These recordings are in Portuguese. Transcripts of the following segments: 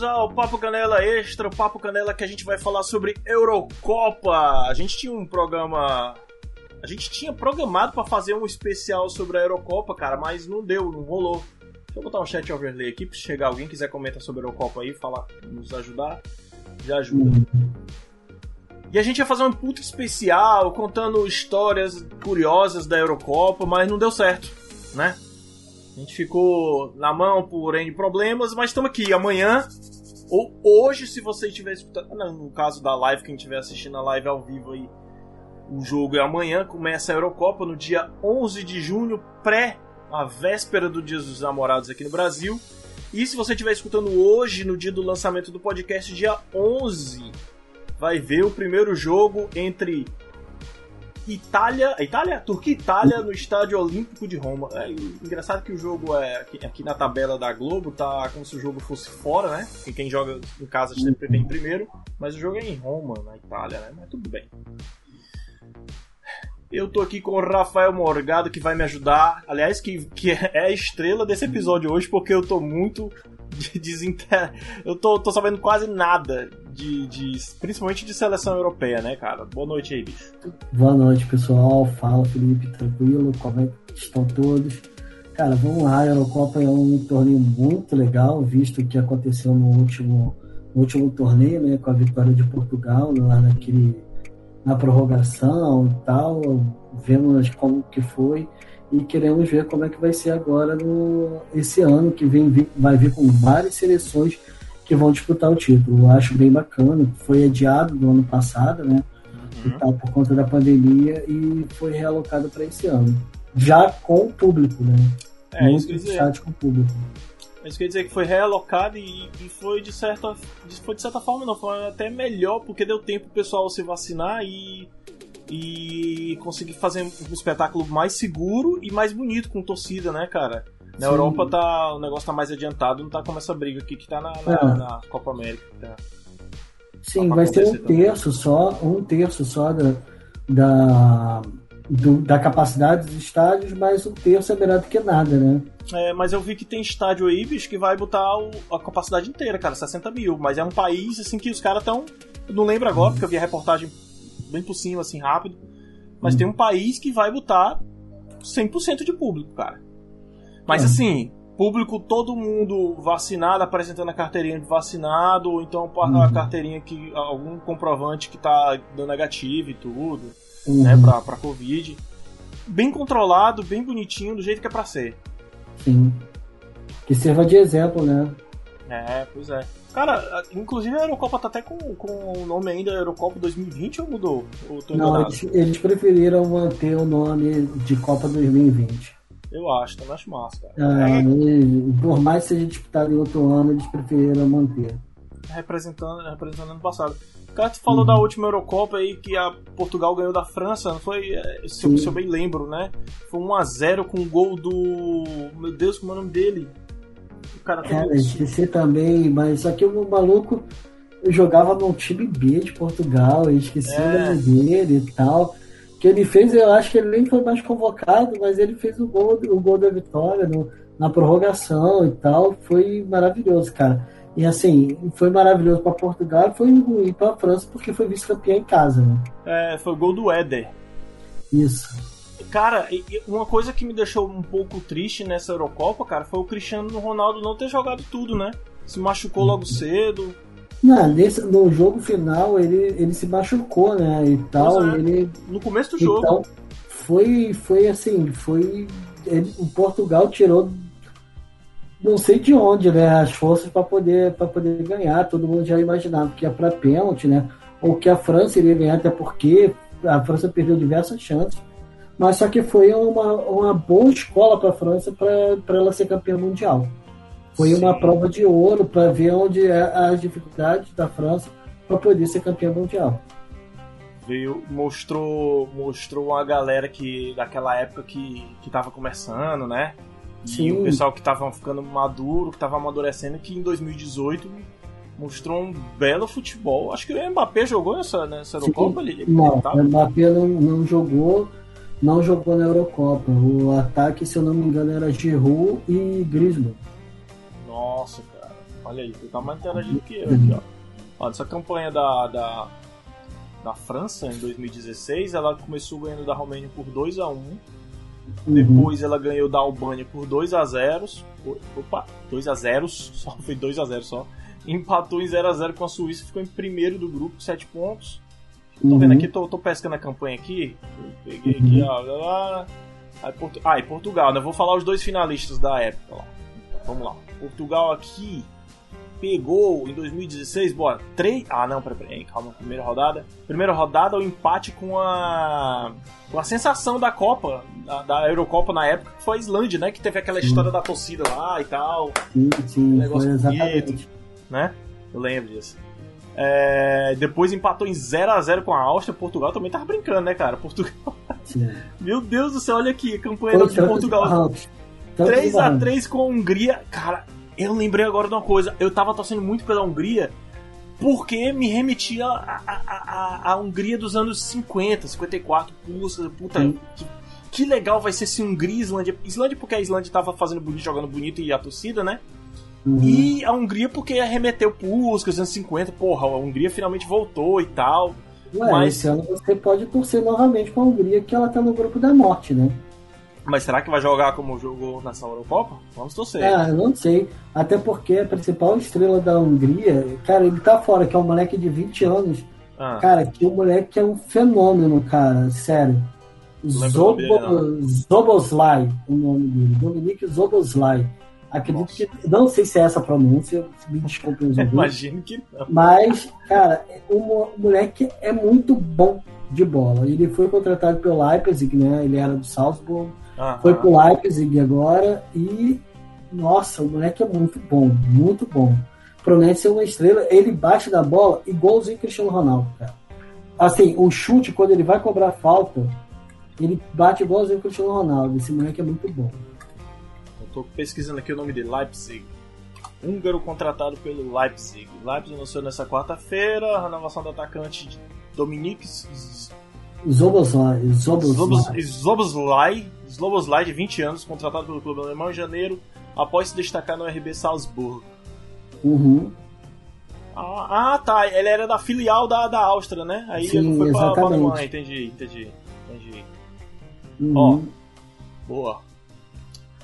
bem-vindos ao Papo Canela Extra, o Papo Canela que a gente vai falar sobre Eurocopa. A gente tinha um programa. A gente tinha programado para fazer um especial sobre a Eurocopa, cara, mas não deu, não rolou. Deixa eu botar um chat overlay aqui, se chegar alguém quiser comentar sobre a Eurocopa aí, falar, nos ajudar, já ajuda. E a gente ia fazer um puto especial contando histórias curiosas da Eurocopa, mas não deu certo, né? A gente ficou na mão por N problemas, mas estamos aqui amanhã. Ou hoje, se você estiver escutando. no caso da live, quem estiver assistindo a live ao vivo aí, o jogo é amanhã. Começa a Eurocopa no dia 11 de junho, pré a véspera do Dia dos Namorados aqui no Brasil. E se você estiver escutando hoje, no dia do lançamento do podcast, dia 11, vai ver o primeiro jogo entre Itália, Itália, Turquia Itália no Estádio Olímpico de Roma. É engraçado que o jogo é aqui, aqui, na tabela da Globo tá como se o jogo fosse fora, né? E quem joga em casa sempre vem primeiro, mas o jogo é em Roma, na Itália, né? Mas tudo bem. Eu tô aqui com o Rafael Morgado que vai me ajudar. Aliás, que, que é a estrela desse episódio hoje, porque eu tô muito desinter... Eu tô, tô sabendo quase nada de, de, principalmente de seleção europeia, né, cara? Boa noite aí, bicho. Boa noite, pessoal. Fala, Felipe, tranquilo? Como é que estão todos? Cara, vamos lá, a Eurocopa é um torneio muito legal, visto o que aconteceu no último, no último torneio, né, com a vitória de Portugal, lá naquele, na prorrogação e tal, vemos como que foi e queremos ver como é que vai ser agora no, esse ano, que vem, vai vir com várias seleções que vão disputar o título. Eu acho bem bacana. Foi adiado do ano passado, né? Uhum. Tal, por conta da pandemia e foi realocado para esse ano. Já com o público, né? É, Muito isso quer dizer. com o público. Isso quer dizer que foi realocado e, e, foi de certa foi de certa forma não foi até melhor porque deu tempo pro pessoal se vacinar e e conseguir fazer um espetáculo mais seguro e mais bonito com torcida, né, cara? Na Sim. Europa tá, o negócio tá mais adiantado, não tá como essa briga aqui que tá na, na, é. na Copa América. Tá. Sim, vai ser um terço só, um terço só da, da, do, da capacidade dos estádios, mas um terço é melhor do que nada, né? É, mas eu vi que tem estádio aí, bicho, que vai botar o, a capacidade inteira, cara, 60 mil. Mas é um país, assim, que os caras tão. não lembro agora, uhum. porque eu vi a reportagem bem por cima, assim, rápido. Mas uhum. tem um país que vai botar 100% de público, cara. Mas uhum. assim, público, todo mundo vacinado, apresentando a carteirinha de vacinado, ou então a uhum. carteirinha que. algum comprovante que tá dando negativo e tudo, uhum. né, pra, pra Covid. Bem controlado, bem bonitinho, do jeito que é pra ser. Sim. Que sirva de exemplo, né? É, pois é. Cara, inclusive a Eurocopa tá até com, com o nome ainda Eurocopa 2020 ou mudou? Ou Não, eles, eles, preferiram manter o nome de Copa 2020. Eu acho, também acho massa, cara. Ah, é, por mais que seja disputado em outro ano, eles preferiram manter. Representando, representando ano passado. O cara falou uhum. da última Eurocopa aí que a Portugal ganhou da França, não foi? É, se eu, se eu bem lembro, né? Foi 1x0 com o gol do. Meu Deus, como é o nome dele? O cara, cara esqueci também, mas só que o maluco jogava no time B de Portugal, esqueci é. o nome dele e tal. Que ele fez, eu acho que ele nem foi mais convocado, mas ele fez o gol, o gol da vitória no, na prorrogação e tal. Foi maravilhoso, cara. E assim, foi maravilhoso para Portugal e foi ruim para França porque foi vice-campeão em casa, né? É, foi o gol do Éder. Isso. Cara, uma coisa que me deixou um pouco triste nessa Eurocopa, cara, foi o Cristiano Ronaldo não ter jogado tudo, né? Se machucou logo uhum. cedo. Não, nesse, no jogo final ele, ele se machucou, né? E tal. É, ele, no começo do jogo. Então, foi, foi assim, foi. Ele, o Portugal tirou não sei de onde, né? As forças para poder, poder ganhar. Todo mundo já imaginava que ia para pênalti, né? Ou que a França iria ganhar, até porque a França perdeu diversas chances mas só que foi uma, uma boa escola para a França para ela ser campeã mundial. Foi Sim. uma prova de ouro para ver onde é as dificuldades da França para poder ser campeã mundial. Veio, mostrou, mostrou uma galera que daquela época que, que tava começando, né? Sim. E o pessoal que tava ficando maduro, que tava amadurecendo, que em 2018 mostrou um belo futebol. Acho que o Mbappé jogou nessa, nessa Eurocopa. Ele, não, o Mbappé não, não jogou não jogou na Eurocopa. O ataque, se eu não me engano, era Giroud e Griezmann. Nossa, cara. Olha aí, você tá mais interagindo que eu aqui, ó. Olha, essa campanha da, da, da França em 2016, ela começou ganhando da Romênia por 2 a 1 uhum. Depois ela ganhou da Albânia por 2 a 0 Opa, 2 a 0 só foi 2 a 0 só. Empatou em 0 a 0 com a Suíça, ficou em primeiro do grupo, 7 pontos. Tô uhum. vendo aqui, tô, tô pescando a campanha aqui. peguei aqui, uhum. ó. Aí, Portu... Ah, e Portugal, né? Vou falar os dois finalistas da época lá. Vamos lá. Portugal aqui pegou em 2016, bora, três. Ah, não, peraí, peraí, calma, primeira rodada. Primeira rodada, o empate com a. com a sensação da Copa, da, da Eurocopa na época, que foi a Islândia, né? Que teve aquela sim. história da torcida lá e tal. Sim, sim, negócio bonito, né? Eu lembro disso. É, depois empatou em 0 a 0 com a Áustria. Portugal também tava brincando, né, cara? Portugal. Meu Deus do céu, olha aqui, a campanha Foi de Portugal. 3 a 3 com a Hungria. Cara, eu lembrei agora de uma coisa. Eu tava torcendo muito pela Hungria porque me remetia à, à, à, Hungria dos anos 50, 54. Puxa, puta, que, que, legal vai ser se Hungria e Islândia. Islândia porque a Islândia tava fazendo bonito, jogando bonito e a torcida, né? Uhum. E a Hungria porque remeteu Puskas, anos 50, porra, a Hungria finalmente voltou e tal. Ué, mas esse ano você pode torcer novamente com a Hungria, que ela tá no grupo da morte, né? Mas será que vai jogar como jogou nessa Eurocopa? Vamos torcer. Ah, eu não sei. Até porque a principal estrela da Hungria, cara, ele tá fora, que é um moleque de 20 anos. Ah. Cara, que o moleque é um fenômeno, cara, sério. Zobo, Zoboslai, o nome dele. Dominique Zoboslai. Acredito Nossa. que. Não sei se é essa a pronúncia, me desculpem os Imagino que não. Mas, cara, o moleque é muito bom de bola. Ele foi contratado pelo Leipzig, né? Ele era do Salzburg. Aham. Foi pro Leipzig agora e. Nossa, o moleque é muito bom, muito bom. Promete ser uma estrela. Ele bate da bola igualzinho Cristiano Ronaldo, cara. Assim, o chute, quando ele vai cobrar falta, ele bate igualzinho Cristiano Ronaldo. Esse moleque é muito bom. Tô pesquisando aqui o nome dele, Leipzig. Húngaro contratado pelo Leipzig. Leipzig anunciou nessa quarta-feira a renovação do atacante Dominique Zoboslai. Zoboslai. Zoboslai, de 20 anos, contratado pelo clube alemão em janeiro, após se destacar no RB Salzburgo. Uhum. Ah, ah, tá. Ele era da filial da, da Áustria, né? Aí Sim, ele foi pra, pra Alemanha. Entendi, entendi. Entendi. Uhum. Ó, boa.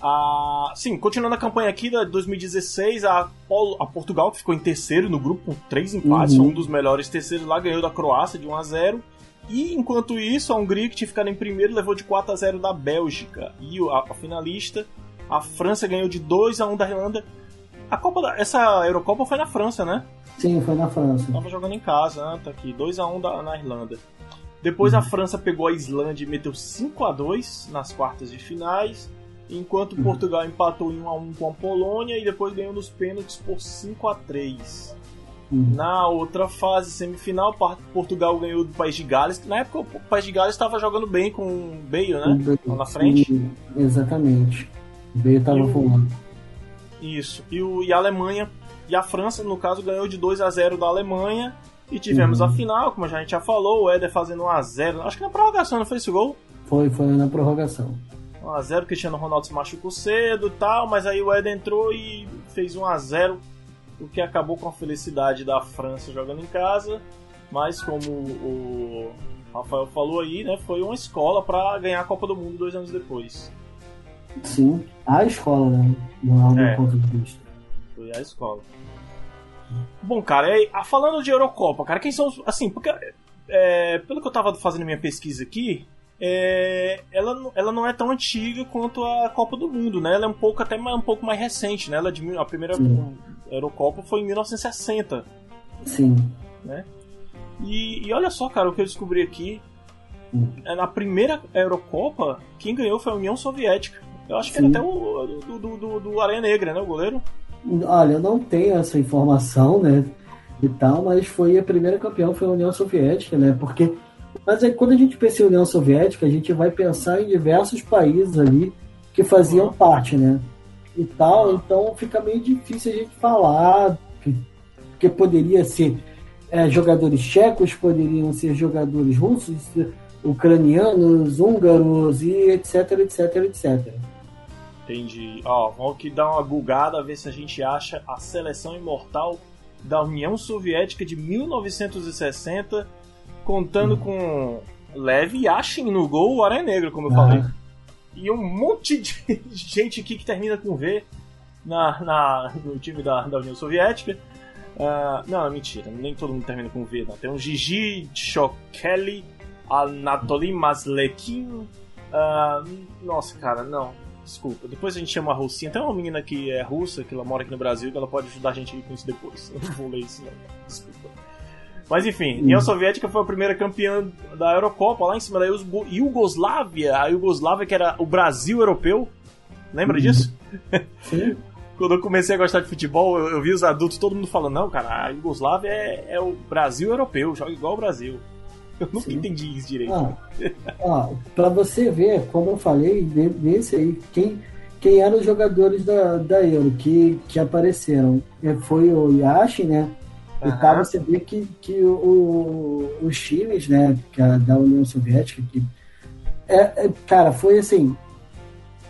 Ah, sim, continuando a campanha aqui da 2016, a, a Portugal, que ficou em terceiro no grupo, com três empates, uhum. um dos melhores terceiros lá, ganhou da Croácia de 1 a 0 E enquanto isso, a Hungria, que tinha ficado em primeiro, levou de 4 a 0 da Bélgica. E a, a finalista, a França, ganhou de 2 a 1 da Irlanda. A Copa da, essa Eurocopa foi na França, né? Sim, foi na França. Tava jogando em casa, né? Tá aqui, 2 a 1 da, na Irlanda. Depois uhum. a França pegou a Islândia e meteu 5 a 2 nas quartas de finais enquanto uhum. Portugal empatou em 1 a 1 com a Polônia e depois ganhou nos pênaltis por 5 a 3. Uhum. Na outra fase, semifinal, Portugal ganhou do País de Gales. Na época, o País de Gales estava jogando bem com o Bale, né? Lá na frente. Exatamente. O Bale estava voando. Isso. E, o, e a Alemanha, e a França, no caso, ganhou de 2 a 0 da Alemanha. E tivemos uhum. a final, como a gente já falou, o Éder fazendo 1 a 0 Acho que na prorrogação não foi esse gol? Foi, foi na prorrogação. 1x0, o Cristiano Ronaldo se machucou cedo e tal, mas aí o Ed entrou e fez 1x0, o que acabou com a felicidade da França jogando em casa. Mas como o Rafael falou aí, né, foi uma escola para ganhar a Copa do Mundo dois anos depois. Sim, a escola, né? Não é, ponto de vista. Foi a escola. Bom, cara, é, falando de Eurocopa, cara, quem são os. Assim, porque. É, pelo que eu tava fazendo minha pesquisa aqui, é, ela, ela não é tão antiga quanto a Copa do Mundo, né? Ela é um pouco até mais, um pouco mais recente, né? Ela é de, a primeira Sim. Eurocopa foi em 1960. Sim. Né? E, e olha só, cara, o que eu descobri aqui. É, na primeira Eurocopa, quem ganhou foi a União Soviética. Eu acho que Sim. era até o do, do, do, do Aranha Negra, né? O goleiro. Olha, eu não tenho essa informação, né? E tal, mas foi a primeira campeã foi a União Soviética, né? Porque mas aí, quando a gente pensa em União Soviética, a gente vai pensar em diversos países ali que faziam parte, né? E tal, então fica meio difícil a gente falar, porque poderia ser é, jogadores tchecos, poderiam ser jogadores russos, ucranianos, húngaros e etc, etc, etc. Entendi. Ó, vamos aqui dar uma bugada, ver se a gente acha a seleção imortal da União Soviética de 1960, contando uhum. com Lev Yashin no gol, o Aranha Negro, como eu ah. falei. E um monte de gente aqui que termina com V na, na, no time da, da União Soviética. Uh, não, mentira, nem todo mundo termina com V, não. Tem um Gigi Chokeli, Anatoly Maslekin. Uh, nossa, cara, não. Desculpa. Depois a gente chama a Russinha. Tem uma menina que é russa, que ela mora aqui no Brasil, que ela pode ajudar a gente com isso depois. Eu não vou ler isso, não. Desculpa. Mas enfim, União Soviética foi a primeira campeã da Eurocopa, lá em cima da Iugoslávia. A Iugoslávia, que era o Brasil europeu. Lembra disso? Sim. Quando eu comecei a gostar de futebol, eu, eu, vi os adultos, todo mundo falando: não, cara, a Iugoslávia é, é o Brasil europeu, joga igual o Brasil. Eu nunca Sim. entendi isso direito. Ah, ah, pra você ver, como eu falei, nesse aí, quem, quem eram os jogadores da, da Euro que, que apareceram? É, foi o Yashi, né? Uhum. E você vê que, que o, os times, né, que a, da União Soviética, que é, é, cara, foi assim,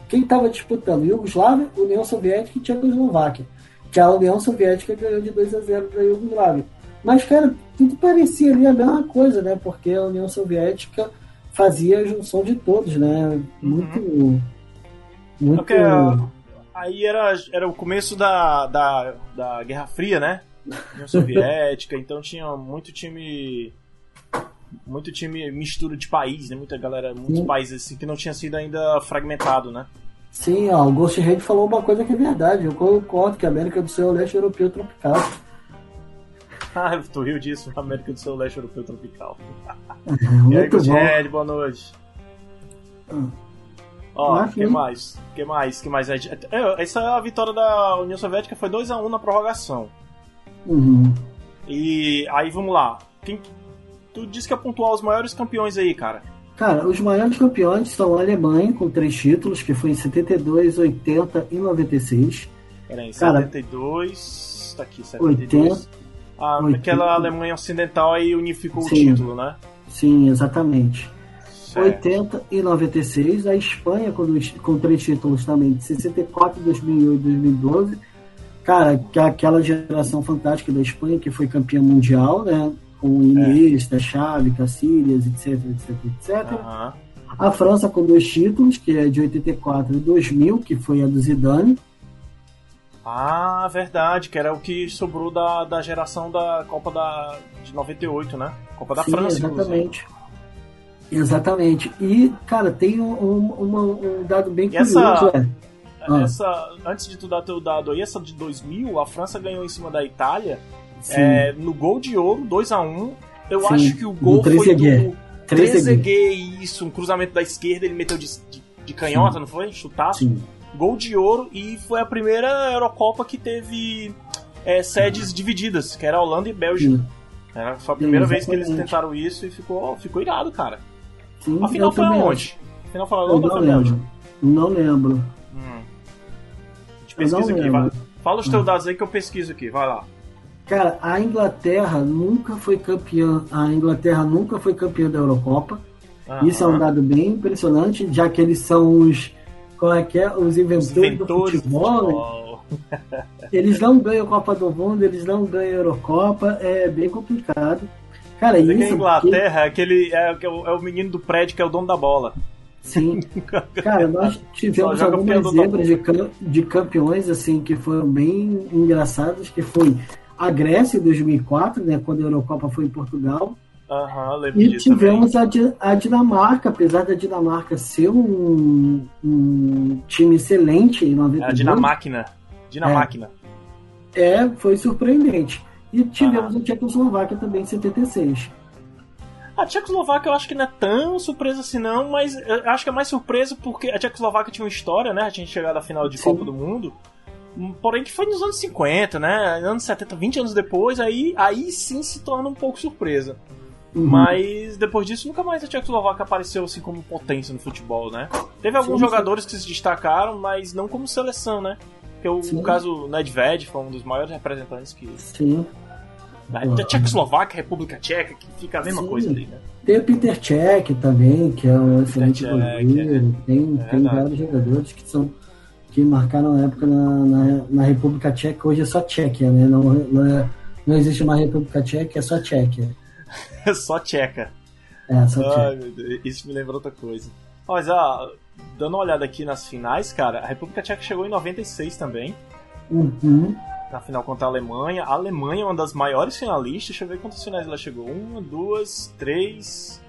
quem estava disputando? Iugoslávia, União Soviética e Tchecoslováquia. Que a União Soviética ganhou de 2 a 0 da Iugoslávia. Mas, cara, tudo parecia ali a mesma coisa, né? Porque a União Soviética fazia a junção de todos, né? Muito. Uhum. Muito. Porque, aí era, era o começo da, da, da Guerra Fria, né? União Soviética, então tinha muito time. Muito time mistura de país, né? Muita galera, muitos Sim. países assim que não tinha sido ainda fragmentado, né? Sim, ó, o Ghost Red falou uma coisa que é verdade. Eu concordo que a América do Sul é o leste europeu tropical. Ah, tu riu disso, América do Sul, leste europeu tropical. e aí, Ghost Red, boa noite. Hum. Ó, o que mais? que mais? que mais? É, essa é a vitória da União Soviética, foi 2x1 na prorrogação. Uhum. E aí, vamos lá. Quem, tu disse que ia pontuar os maiores campeões aí, cara. Cara, os maiores campeões são a Alemanha, com três títulos, que foi em 72, 80 e 96. Peraí, 72. Cara, tá aqui, 72. 80, ah, 80. aquela Alemanha Ocidental aí unificou Sim. o título, né? Sim, exatamente. Certo. 80 e 96, a Espanha com, com três títulos também, de 64, 2008 e 2012. Cara, aquela geração fantástica da Espanha que foi campeã mundial, né? Com Iniesta, é. Xavi, Cacilhas, etc, etc, etc. Uhum. A França com dois títulos, que é de 84 e 2000, que foi a do Zidane. Ah, verdade, que era o que sobrou da, da geração da Copa da, de 98, né? Copa da Sim, França, exatamente. Inclusive. Exatamente. E, cara, tem um, um, um dado bem e curioso. Essa, é. Ah. essa, antes de tu dar teu dado aí, essa de 2000, a França ganhou em cima da Itália é, no gol de ouro, 2x1. Eu Sim, acho que o gol do foi do Trezeguet, isso, um cruzamento da esquerda, ele meteu de, de, de canhota, Sim. não foi? Chutaço. Sim gol de ouro e foi a primeira Eurocopa que teve é, sedes divididas, que era Holanda e Bélgica. Era, foi a primeira vez que eles tentaram isso e ficou, ficou irado, cara. Sim, a final foi aonde? A final foi Holanda ou foi Bélgica? Não lembro. A pesquisa aqui, vai. Fala os teus hum. dados aí que eu pesquiso aqui, vai lá. Cara, a Inglaterra nunca foi campeã. A Inglaterra nunca foi campeã da Eurocopa. Isso é um dado bem impressionante, já que eles são os qual é que é? Os inventores, Os inventores do futebol. Do futebol. eles não ganham Copa do Mundo, eles não ganham Eurocopa, é bem complicado. Cara, Mas isso. É Inglaterra é aquele é, é, é o menino do prédio que é o dono da bola. Sim. Cara, nós tivemos algumas zebras de, de campeões assim que foram bem engraçadas, que foi a Grécia em 2004, né, quando a Eurocopa foi em Portugal. Uhum, e tivemos a, a, Dinamarca, apesar da Dinamarca ser um, um time excelente em 92. É a Dinamáquina. Dinamáquina. É, é, foi surpreendente. E tivemos uhum. a Tchecoslováquia também em 76. A Tchecoslováquia eu acho que não é tão surpresa assim não, mas eu acho que é mais surpresa porque a Tchecoslováquia tinha uma história, né? Tinha chegado à final de Sim. Copa do Mundo. Porém que foi nos anos 50, né? Anos 70, 20 anos depois, aí, aí sim se torna um pouco surpresa. Uhum. Mas depois disso, nunca mais a Tchecoslováquia apareceu assim como potência no futebol, né? Teve alguns sim, jogadores sim. que se destacaram, mas não como seleção, né? Porque o, no caso, Nedved foi um dos maiores representantes que. Sim. Da, da Tchecoslováquia, República Tcheca, que fica a mesma sim. coisa ali, né? Tem o Peter Cech também, que é um excelente goleiro. É. Tem, é tem vários jogadores que são que marcaram a época na, na, na, República Tcheca. Hoje é só Tchequia, né? Não, não, é, não existe uma República Tcheca, é só Tchequia. É só Tcheca. É, só Tcheca. Ai, Deus, isso me lembra outra coisa. Mas, ah, dando uma olhada aqui nas finais, cara, a República Tcheca chegou em 96 também. Uhum. Na final contra a Alemanha. A Alemanha é uma das maiores finalistas. Deixa eu ver quantas finais ela chegou. Uma, duas, três.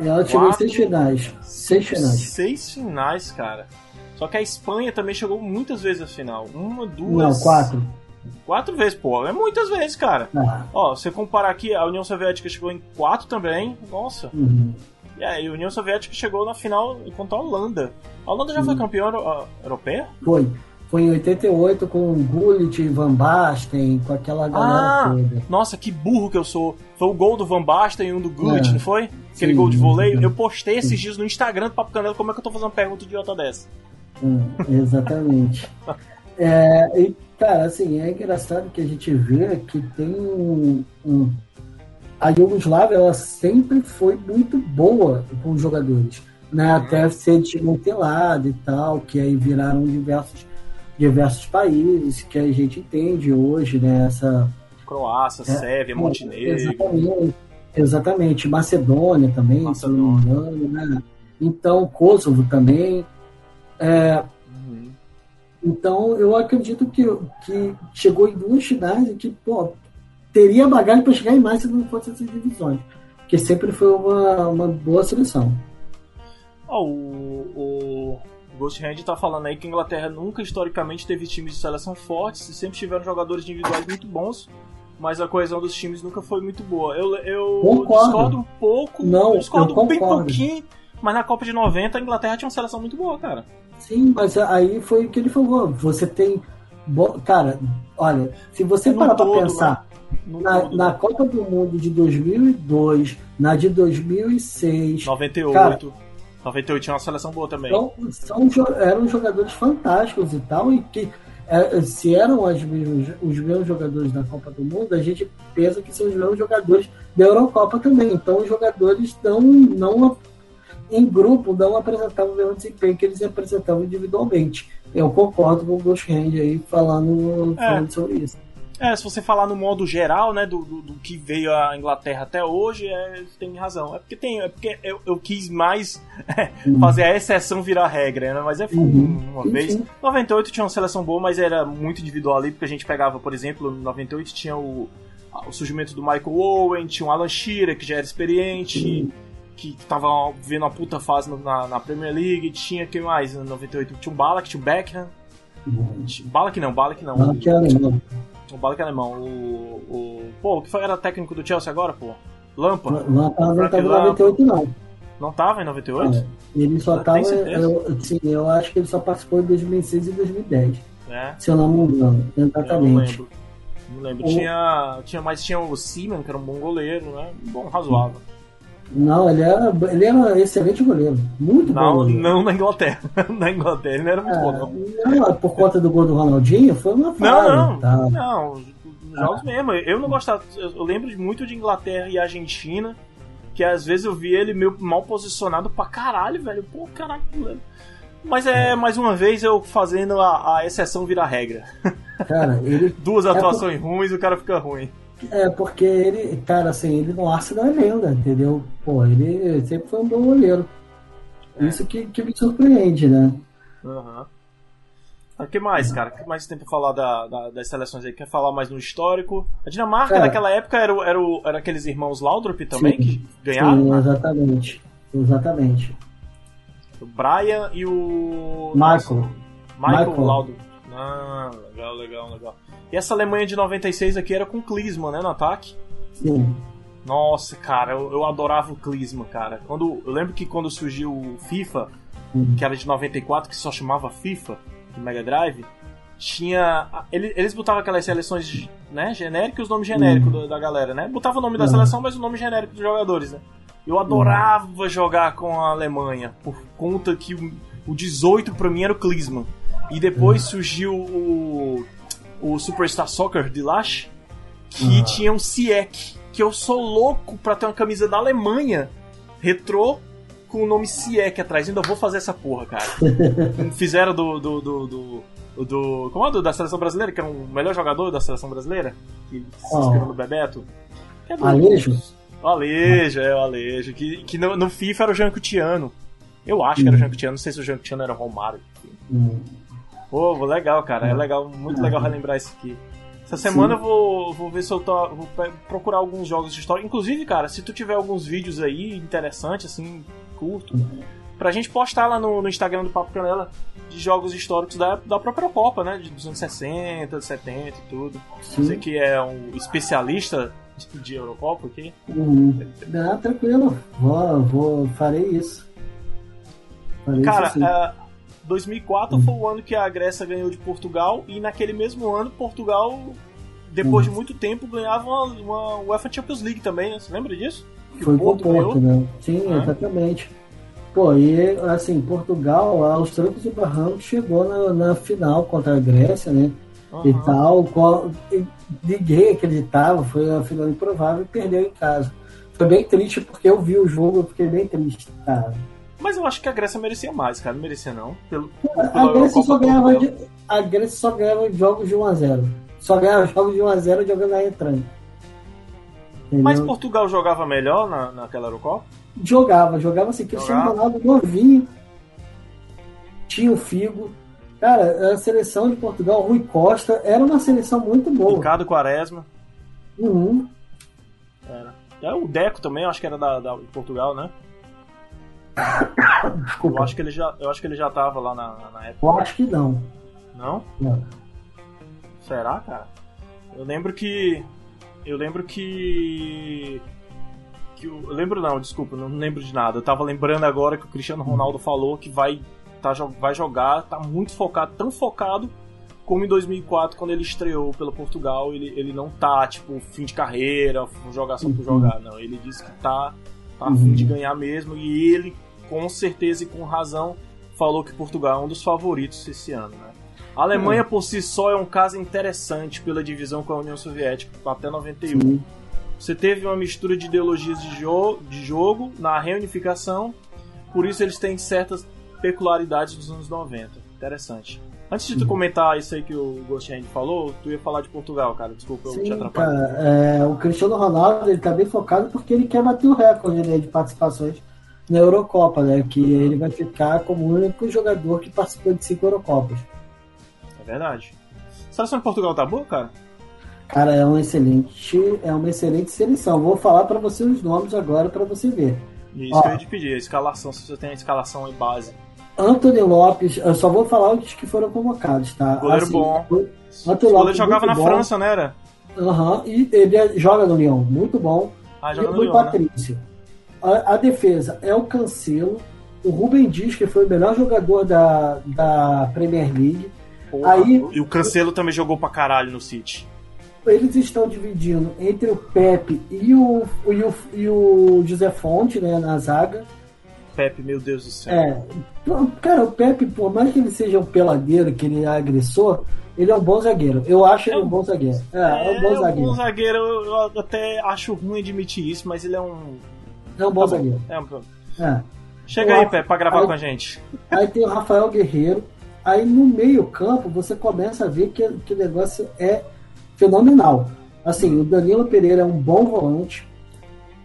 Ela chegou em seis finais. Seis finais. Seis finais, cara. Só que a Espanha também chegou muitas vezes à final. Uma, duas. Não, quatro. Quatro vezes, pô. É muitas vezes, cara. Ah. Ó, você comparar aqui, a União Soviética chegou em quatro também. Nossa. Uhum. E aí, a União Soviética chegou na final contra a Holanda. A Holanda já foi campeã europeia? Foi. Foi em 88 com Gullit, Van Basten, com aquela galera ah, toda. Nossa, que burro que eu sou. Foi o gol do Van Basten e um do Gullit, é. não foi? Aquele Sim, gol de voleio. Eu postei esses dias no Instagram do Papo Canela como é que eu tô fazendo uma pergunta idiota dessa. Hum, exatamente. é, e, cara, assim, é engraçado que a gente vê que tem um, um a Yugoslávia ela sempre foi muito boa com os jogadores, né? Até ser desmantelada e tal, que aí viraram diversos diversos países que a gente entende hoje, né? Essa Croácia, é, Sérvia, Montenegro. Exatamente, exatamente. Macedônia também, Macedônia. se não me engano, né? Então, Kosovo também. É, uhum. Então, eu acredito que, que chegou em duas finais e que, pô, teria bagagem para chegar em mais se não fosse essas divisões. Porque sempre foi uma, uma boa seleção. Oh, o, o Ghost Hand tá falando aí que a Inglaterra nunca historicamente teve times de seleção fortes e sempre tiveram jogadores individuais muito bons, mas a coesão dos times nunca foi muito boa. Eu, eu discordo um pouco, Não, eu discordo eu bem pouquinho, mas na Copa de 90 a Inglaterra tinha uma seleção muito boa, cara. Sim, mas aí foi o que ele falou. Você tem. Cara, olha, se você parar pra pensar. Né? Na, na, Copa do Mundo de 2002, na de 2006. 98. Cara, 98 tinha uma seleção boa também. Então, são, eram jogadores fantásticos e tal, e que é, se eram as mesmos, os mesmos jogadores da Copa do Mundo, a gente pensa que são os mesmos jogadores da Eurocopa também. Então, os jogadores não, não em grupo não apresentavam o mesmo desempenho que eles apresentavam individualmente. Eu concordo com o Ghost Hand aí falando, é. falando sobre isso. É, se você falar no modo geral, né, do, do, do que veio a Inglaterra até hoje, é, tem razão. É porque tem, é porque eu, eu quis mais uhum. fazer a exceção virar regra, né? Mas é uhum. uma uhum. vez. 98 tinha uma seleção boa, mas era muito individual ali, porque a gente pegava, por exemplo, em 98 tinha o, o surgimento do Michael Owen, tinha o Alan Shearer, que já era experiente. Que tava vendo uma puta fase na, na Premier League, tinha quem mais? Em 98 tinha o Balak, tinha o Beckham. Uhum. Balak não, Balak não. Balak era não. O Balak alemão. O, o. Pô, o que foi, era técnico do Chelsea agora, pô? Lampa. Não tava, tava em 98, não. Não tava em 98? É, ele só tava. Eu, sim, eu acho que ele só participou em 2006 e 2010. É. Se eu não me engano. Exatamente. Eu não lembro. Não lembro. O... Tinha, tinha, mas tinha o Seaman, que era um bom goleiro, né? Bom, razoável. Não, ele era, ele era um excelente goleiro. Muito não, bom. Goleiro. Não na Inglaterra. na Inglaterra ele não era muito é, bom, não. não. Por conta do gol do Ronaldinho, foi uma falha. Não, não. Tá. Não, jogos ah. mesmo. Eu não gostava. Eu lembro muito de Inglaterra e Argentina. Que às vezes eu vi ele meio mal posicionado pra caralho, velho. Pô, caralho. Mas é mais uma vez eu fazendo a, a exceção virar regra. Cara, ele. Duas é atuações por... ruins e o cara fica ruim. É, porque ele, cara, assim, ele no Arsenal é lenda, entendeu? Pô, ele sempre foi um bom goleiro. É. Isso que, que me surpreende, né? Aham. Uhum. O que mais, cara? O que mais tem pra falar da, da, das seleções aí? Quer falar mais no histórico? A Dinamarca, é. naquela época, era, era, era aqueles irmãos Laudrup também, sim, que ganharam? Sim, exatamente. Exatamente. O Brian e o. Michael. Michael, Michael. Laudrup. Ah, legal, legal, legal. E essa Alemanha de 96 aqui era com Klinsmann, né, no ataque? Sim. Nossa, cara, eu, eu adorava o Klinsmann, cara. Quando, eu lembro que quando surgiu o FIFA, uhum. que era de 94, que só chamava FIFA, do Mega Drive, tinha. Eles, eles botavam aquelas seleções né, genéricas e os nomes genéricos uhum. da, da, galera, né? Botava o nome da uhum. seleção, mas o nome genérico dos jogadores, né? Eu adorava jogar com a Alemanha, por conta que o, o 18 pra mim era o Klinsmann. E depois surgiu o o Superstar Soccer de Lash, que uhum. tinha um Siek, que eu sou louco pra ter uma camisa da Alemanha retrô com o nome Siek atrás. Ainda vou fazer essa porra, cara. Fizeram do. do, do, do do. Como é do da seleção brasileira, que é o melhor jogador da seleção brasileira? Que se inscreveu no Bebeto. Que é do, Alejo? O Alejo, é o Alejo. Que, que no, no FIFA era o Jean Cutiano. Eu acho que era o hum. Jean Cutiano, não sei se o Jean Cutiano era o Romário. Hum. Pô, legal, cara. É hum. legal, muito legal relembrar isso aqui. Essa semana eu vou, vou ver se eu tô. Vou procurar alguns jogos de história. Inclusive, cara, se tu tiver alguns vídeos aí interessantes, assim, curto, uhum. pra gente postar lá no, no, Instagram do Papo Canela de jogos históricos da, da própria Copa, né? De, dos anos 60, 70 e tudo. Sim. Você que é um especialista de Eurocopa aqui. Uhum. Ah, tranquilo. Vou, vou, farei isso. Farei cara, isso, uh, 2004 uhum. foi o ano que a Grécia ganhou de Portugal e naquele mesmo ano Portugal, depois uhum. de muito tempo, ganhava uma, uma UEFA Champions League também, né? Você lembra disso? Que foi Porto, com Porto, né? Sim, ah. exatamente. Pô, e assim, Portugal, aos trancos e barrancos, chegou na, na final contra a Grécia, né? Uhum. E tal, qual, e ninguém acreditava, foi uma final improvável e perdeu em casa. Foi bem triste porque eu vi o jogo, eu fiquei bem triste, cara. Mas eu acho que a Grécia merecia mais, cara. Não merecia, não. Pelo, a, Grécia só ganhava de, a Grécia só ganhava jogos de 1x0. Só ganhava jogos de 1x0 jogando na retranca. Mas Portugal jogava melhor na, naquela Eurocopa? Jogava, jogava assim. Cristiano Ronaldo novinho. Tinha o Figo. Cara, a seleção de Portugal, Rui Costa, era uma seleção muito boa. Ricardo Quaresma. Uhum. Era. É, o Deco também, acho que era da, da Portugal, né? Desculpa. Eu acho que ele já, eu acho que ele já tava lá na, na época. Eu acho que não. Não? Não. Será, cara? Eu lembro que eu lembro que que o, eu lembro não, desculpa, não lembro de nada. Eu tava lembrando agora que o Cristiano Ronaldo falou que vai tá, vai jogar, tá muito focado, tão focado como em 2004 quando ele estreou pelo Portugal, ele, ele não tá tipo fim de carreira, jogar só por uhum. jogar, não. Ele disse que tá tá a fim de uhum. ganhar mesmo e ele com certeza e com razão, falou que Portugal é um dos favoritos esse ano. Né? A Alemanha, por si só, é um caso interessante pela divisão com a União Soviética até 91. Sim. Você teve uma mistura de ideologias de, jo de jogo na reunificação, por isso eles têm certas peculiaridades dos anos 90. Interessante. Antes de tu comentar isso aí que o Ghost falou, tu ia falar de Portugal, cara. Desculpa, eu Sim, te atrapalhei. Cara, é, o Cristiano Ronaldo ele tá bem focado porque ele quer bater o recorde né, de participações na Eurocopa, né? Que ele vai ficar como o único jogador que participou de cinco Eurocopas. É verdade. A seleção de Portugal tá boa, cara? Cara, é uma excelente, é uma excelente seleção. Vou falar para você os nomes agora para você ver. Isso Ó, que eu ia te pedir, a escalação, se você tem a escalação em base. Anthony Lopes, eu só vou falar os que foram convocados, tá? Goleiro assim, bom. Anthony Lopes jogava na bom. França, né? Era? Aham, uhum, e ele joga no Lyon, muito bom. Ah, joga e no Lyon, Patrício. Né? A, a, defesa é o Cancelo. O Rubem diz que foi o melhor jogador da, da Premier League. Porra, Aí, e o Cancelo também jogou pra caralho no City. Eles estão dividindo entre o Pepe e o, e o, e o José Fonte né, na zaga. Pepe, meu Deus do céu. É, cara, o Pepe, por mais que ele seja um peladeiro, que ele é agressor, ele é um bom zagueiro. Eu acho é ele um bom zagueiro. É, é, é um bom zagueiro. Um bom zagueiro, eu até acho ruim admitir isso, mas ele é um é um bom tá zagueiro. É um... É. Chega aí, Pé, pra gravar aí, com a gente. Aí tem o Rafael Guerreiro. Aí no meio-campo você começa a ver que, que o negócio é fenomenal. Assim, o Danilo Pereira é um bom volante.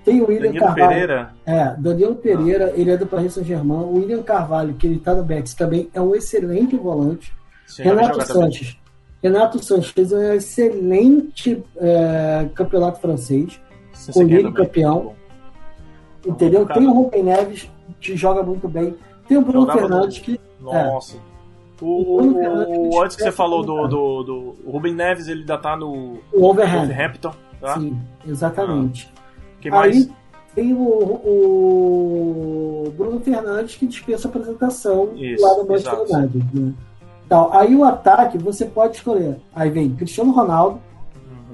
Tem o William Danilo Carvalho. Pereira? É, Danilo Pereira, ah. ele é do Paris Saint-Germain. O William Carvalho, que ele tá no Betis, também é um excelente volante. Sim, Renato Sanches. Também. Renato Sanches fez um excelente é, campeonato francês. Com ele campeão. Entendeu? Tem o Rubem Neves, que joga muito bem. Tem o Bruno Jogava Fernandes, que. É. Nossa. É. O, o, o, antes que você falou do, do, do, O Rubem Neves, ele ainda tá no. O. Overhampton tá? Sim, exatamente. Ah. que mais? Aí tem o, o Bruno Fernandes que dispensa a apresentação Isso, lá no Manchester United. Né? Então, aí o ataque você pode escolher. Aí vem Cristiano Ronaldo,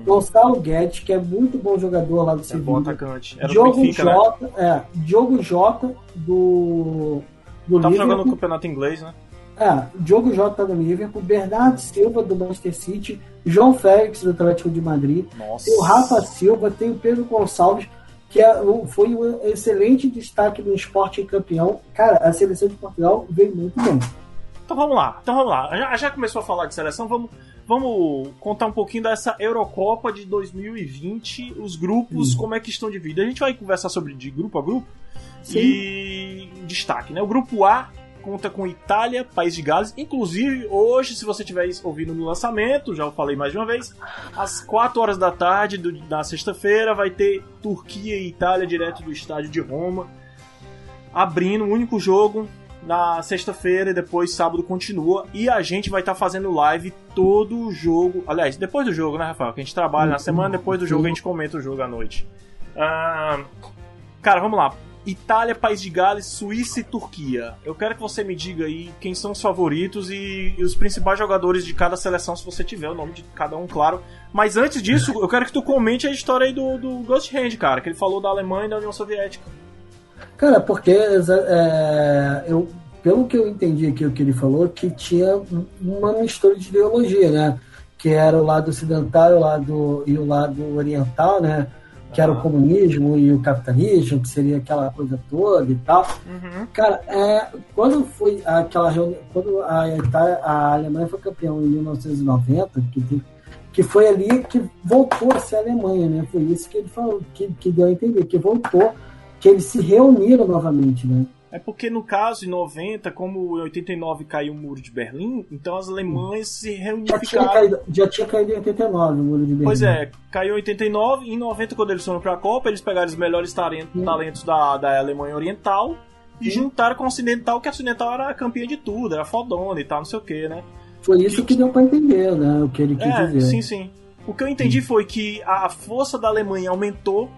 Gonçalo Guedes, que é muito bom jogador lá do Sevilla. É bom atacante. Era Diogo Benfica, né? Jota, né? é, Diogo Jota do do Tava Liverpool. jogando no campeonato inglês, né? É, Diogo Jota do Liverpool, Bernardo Silva do Manchester City, João Félix do Atlético de Madrid, Nossa. tem o Rafa Silva, tem o Pedro Gonçalves. que é, foi um excelente destaque no esporte campeão. Cara, a seleção de Portugal veio muito bem. Então vamos lá, então vamos lá. Já, já começou a falar de seleção, vamos, vamos contar um pouquinho dessa Eurocopa de 2020, os grupos, hum. como é que estão divididos. A gente vai conversar sobre de grupo a grupo Sim. e destaque, né? O grupo A conta com Itália, País de Gales. Inclusive, hoje, se você estiver ouvindo no lançamento, já falei mais de uma vez, às 4 horas da tarde do, da sexta-feira vai ter Turquia e Itália direto do estádio de Roma, abrindo o um único jogo na sexta-feira e depois sábado continua. E a gente vai estar tá fazendo live todo o jogo. Aliás, depois do jogo, né, Rafael? Que a gente trabalha na semana, depois do jogo a gente comenta o jogo à noite. Uh, cara, vamos lá. Itália, País de Gales, Suíça e Turquia. Eu quero que você me diga aí quem são os favoritos e, e, os principais jogadores de cada seleção, se você tiver o nome de cada um, claro. Mas antes disso, eu quero que tu comente a história aí do, do Ghost Hand, cara, que ele falou da Alemanha e da União Soviética. Cara, porque é, eu, pelo que eu entendi aqui o que ele falou, que tinha uma mistura de ideologia, né? Que era o lado ocidental o lado, e o lado oriental, né? que era o comunismo e o capitalismo, que seria aquela coisa toda e tal. Uhum. Cara, é, quando foi aquela reunião, quando a, Itália, a Alemanha foi campeão em 1990, que, que foi ali que voltou a ser a Alemanha, né? Foi isso que ele falou, que, que deu a entender, que voltou, que eles se reuniram novamente, né? É porque no caso, em 90, como em 89 caiu o muro de Berlim, então as alemães se reunificaram. Já tinha caído, já tinha caído em 89 o muro de Berlim. Pois é, caiu em 89, e em 90, quando eles foram para a Copa, eles pegaram os melhores talentos, talentos da, da Alemanha Oriental e juntaram com a Ocidental, que a Ocidental era campeã de tudo, era fodona e tal, não sei o que, né? Foi isso que deu para entender, né? O que ele quis é, dizer. Sim, sim. O que eu entendi foi que a força da Alemanha aumentou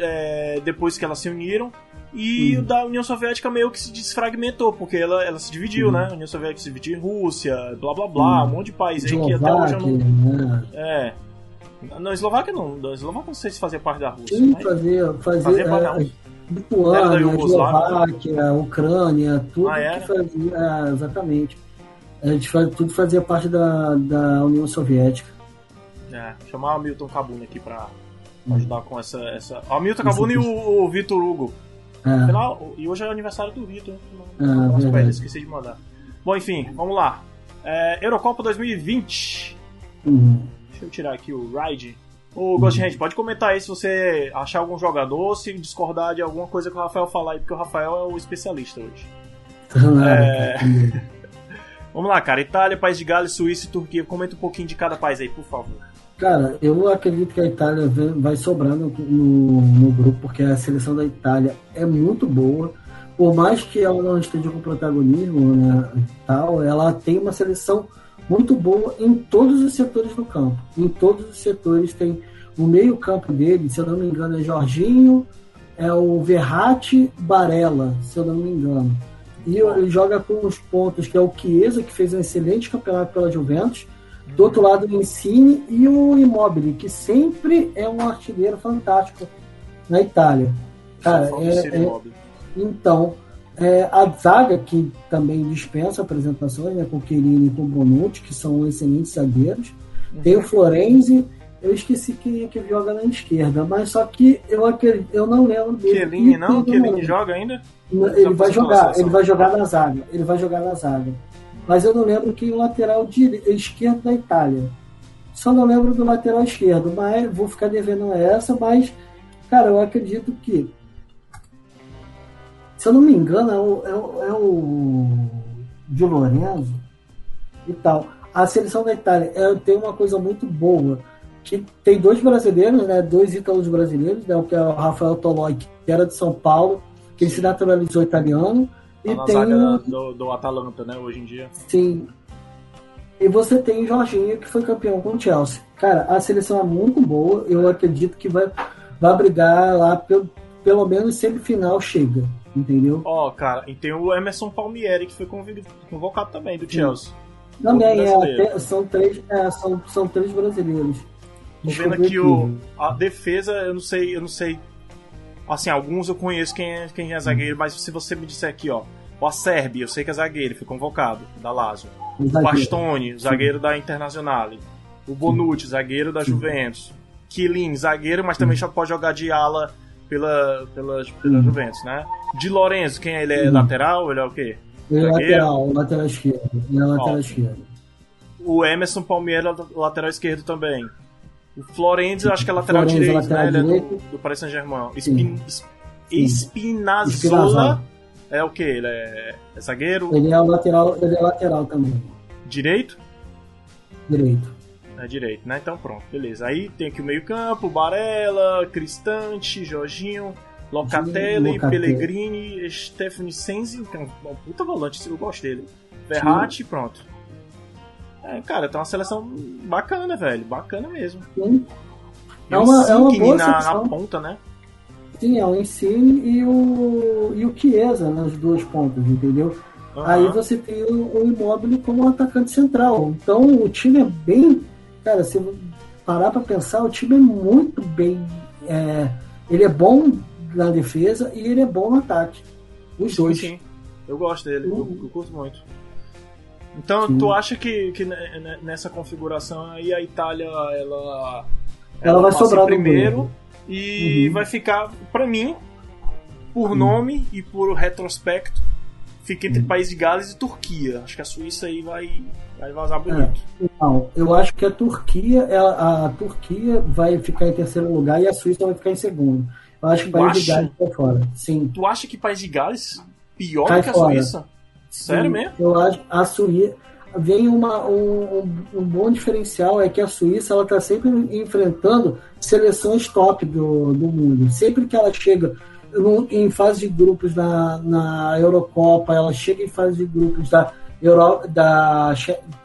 é, depois que elas se uniram e uhum. o da União Soviética meio que se desfragmentou, porque ela, ela se dividiu, uhum. né? A União Soviética se dividiu em Rússia, blá blá blá, uhum. um monte de país aí que até hoje eu não. Né? É. Não, Eslováquia não. A Eslováquia não sei se fazia parte da Rússia. Sim, fazia. Fazia, fazia é, Lituânia, Eslováquia, Ucrânia, tudo ah, que fazia. É, exatamente. A gente faz, tudo fazia parte da, da União Soviética. É, chamar o Milton Kabuna aqui pra ajudar com essa. essa... O Milton Kabuna e o, o Vitor Hugo. É. e hoje é o aniversário do Vitor. Né? É, ele, esqueci de mandar. Bom, enfim, vamos lá. É, Eurocopa 2020. Uhum. Deixa eu tirar aqui o Ride. Ô, Ghost uhum. pode comentar aí se você achar algum jogador, se discordar de alguma coisa que o Rafael falar aí, porque o Rafael é o especialista hoje. é... Vamos lá, cara. Itália, País de Gales, Suíça e Turquia. Comenta um pouquinho de cada país aí, por favor. Cara, eu acredito que a Itália vai sobrar no, no, no, grupo, porque a seleção da Itália é muito boa. Por mais que ela não esteja com protagonismo né, tal, ela tem uma seleção muito boa em todos os setores do campo. Em todos os setores tem o meio-campo dele, se eu não me engano, é Jorginho, é o Verratti Barella, se eu não me engano. E ele joga com os pontos que é o Chiesa, que fez um excelente campeonato pela Juventus do outro lado, o Insigne e o Immobile, que sempre é um artilheiro fantástico na Itália. Cara, é, é, então, é, a zaga, que também dispensa apresentações, né, com o Chiellini e com o Bonucci, que são excelentes zagueiros. Uhum. Tem o Florenzi, eu esqueci quem é que joga na esquerda, mas só que eu, eu não lembro dele. Chiellini não? Chiellini joga ainda? Ele vai jogar, ele vai jogar na zaga. Ele vai jogar na zaga mas eu não lembro quem o lateral de, esquerdo da Itália. Só não lembro do lateral esquerdo, mas vou ficar devendo essa, mas, cara, eu acredito que. Se eu não me engano, é o, é o, é o Di Lorenzo e tal. A seleção da Itália é, tem uma coisa muito boa, que tem dois brasileiros, né? Dois ítalos brasileiros, né? O que é o Rafael Toloi, que era de São Paulo, que ele se naturalizou italiano, Tá e na tem zaga do, do Atalanta, né, hoje em dia. Sim. E você tem o Jorginho, que foi campeão com o Chelsea. Cara, a seleção é muito boa. Eu acredito que vai, vai brigar lá, pelo, pelo menos semifinal chega. Entendeu? Ó, oh, cara, e tem o Emerson Palmieri, que foi convocado também do Chelsea. Também, é, são, três, é, são, são três brasileiros. Tô vendo aqui o, a defesa, eu não sei, eu não sei Assim, alguns eu conheço quem é, quem é zagueiro, mas se você me disser aqui, ó. O Acerbi, eu sei que é zagueiro, foi convocado, da Lazio. O Bastoni, zagueiro da Internazionale. O Bonucci, zagueiro da Juventus. Kilin, zagueiro, mas também já pode jogar de ala pela, pela, pela. Juventus, né? De Lorenzo, quem é? Ele é lateral? Ele é o quê? Ele é lateral, lateral esquerdo. Ele é lateral Ó. esquerdo. O Emerson Palmeira, lateral esquerdo também. O Florenzi, eu acho que é lateral Florenzi, direito, lateral né? Ele é do, do Paris Saint-Germain. Sim. Espin, es- Sim. Espinazzola Espinazzola. é o quê? Ele é, é zagueiro? Ele é o lateral, ele é lateral também. Direito? Direito. É direito, né? Então pronto, beleza. Aí tem aqui o meio-campo, Barella, Cristante, Jorginho, Locatelli, Locatelli. Pellegrini, Stephanie Senzi, que é um, um puta volante, eu gosto dele. Verratti, pronto. É, cara, tá uma seleção bacana, velho. Bacana mesmo. Sim, E É o uma- é uma boa na, na ponta, né? sim é o Insigne e o, e o Chiesa nas duas pontas, entendeu? Aham. Aí você tem o, o Immobile como atacante central. Então o time é bem. Cara, se eu parar pra pensar, o time é muito bem. é, ele é bom na defesa e ele é bom no ataque. Os Sim, dois. sim. Eu gosto dele, eu, Uhum. eu curto muito. Então, Sim. tu acha que, que ne- ne- nessa configuração aí a Itália, ela. Ela vai passa em sobrar primeiro e Uhum. vai ficar, pra mim, por Uhum. nome e por retrospecto, fica entre Uhum. País de Gales e Turquia. Acho que a Suíça aí vai, vai vazar bonito. Não, eu acho que a Turquia, ela- a Turquia vai ficar em terceiro lugar e a Suíça vai ficar em segundo. Eu acho que o país de acha? Gales tá fora. Sim. Tu acha que País de Gales pior Cai do que a fora. Suíça? Sério mesmo? Eu acho a Suíça vem uma, um, um- bom diferencial é que a Suíça ela está sempre enfrentando seleções top do, do mundo. Sempre que ela chega no- em fase de grupos na, na Eurocopa, ela chega em fase de grupos da Euro, da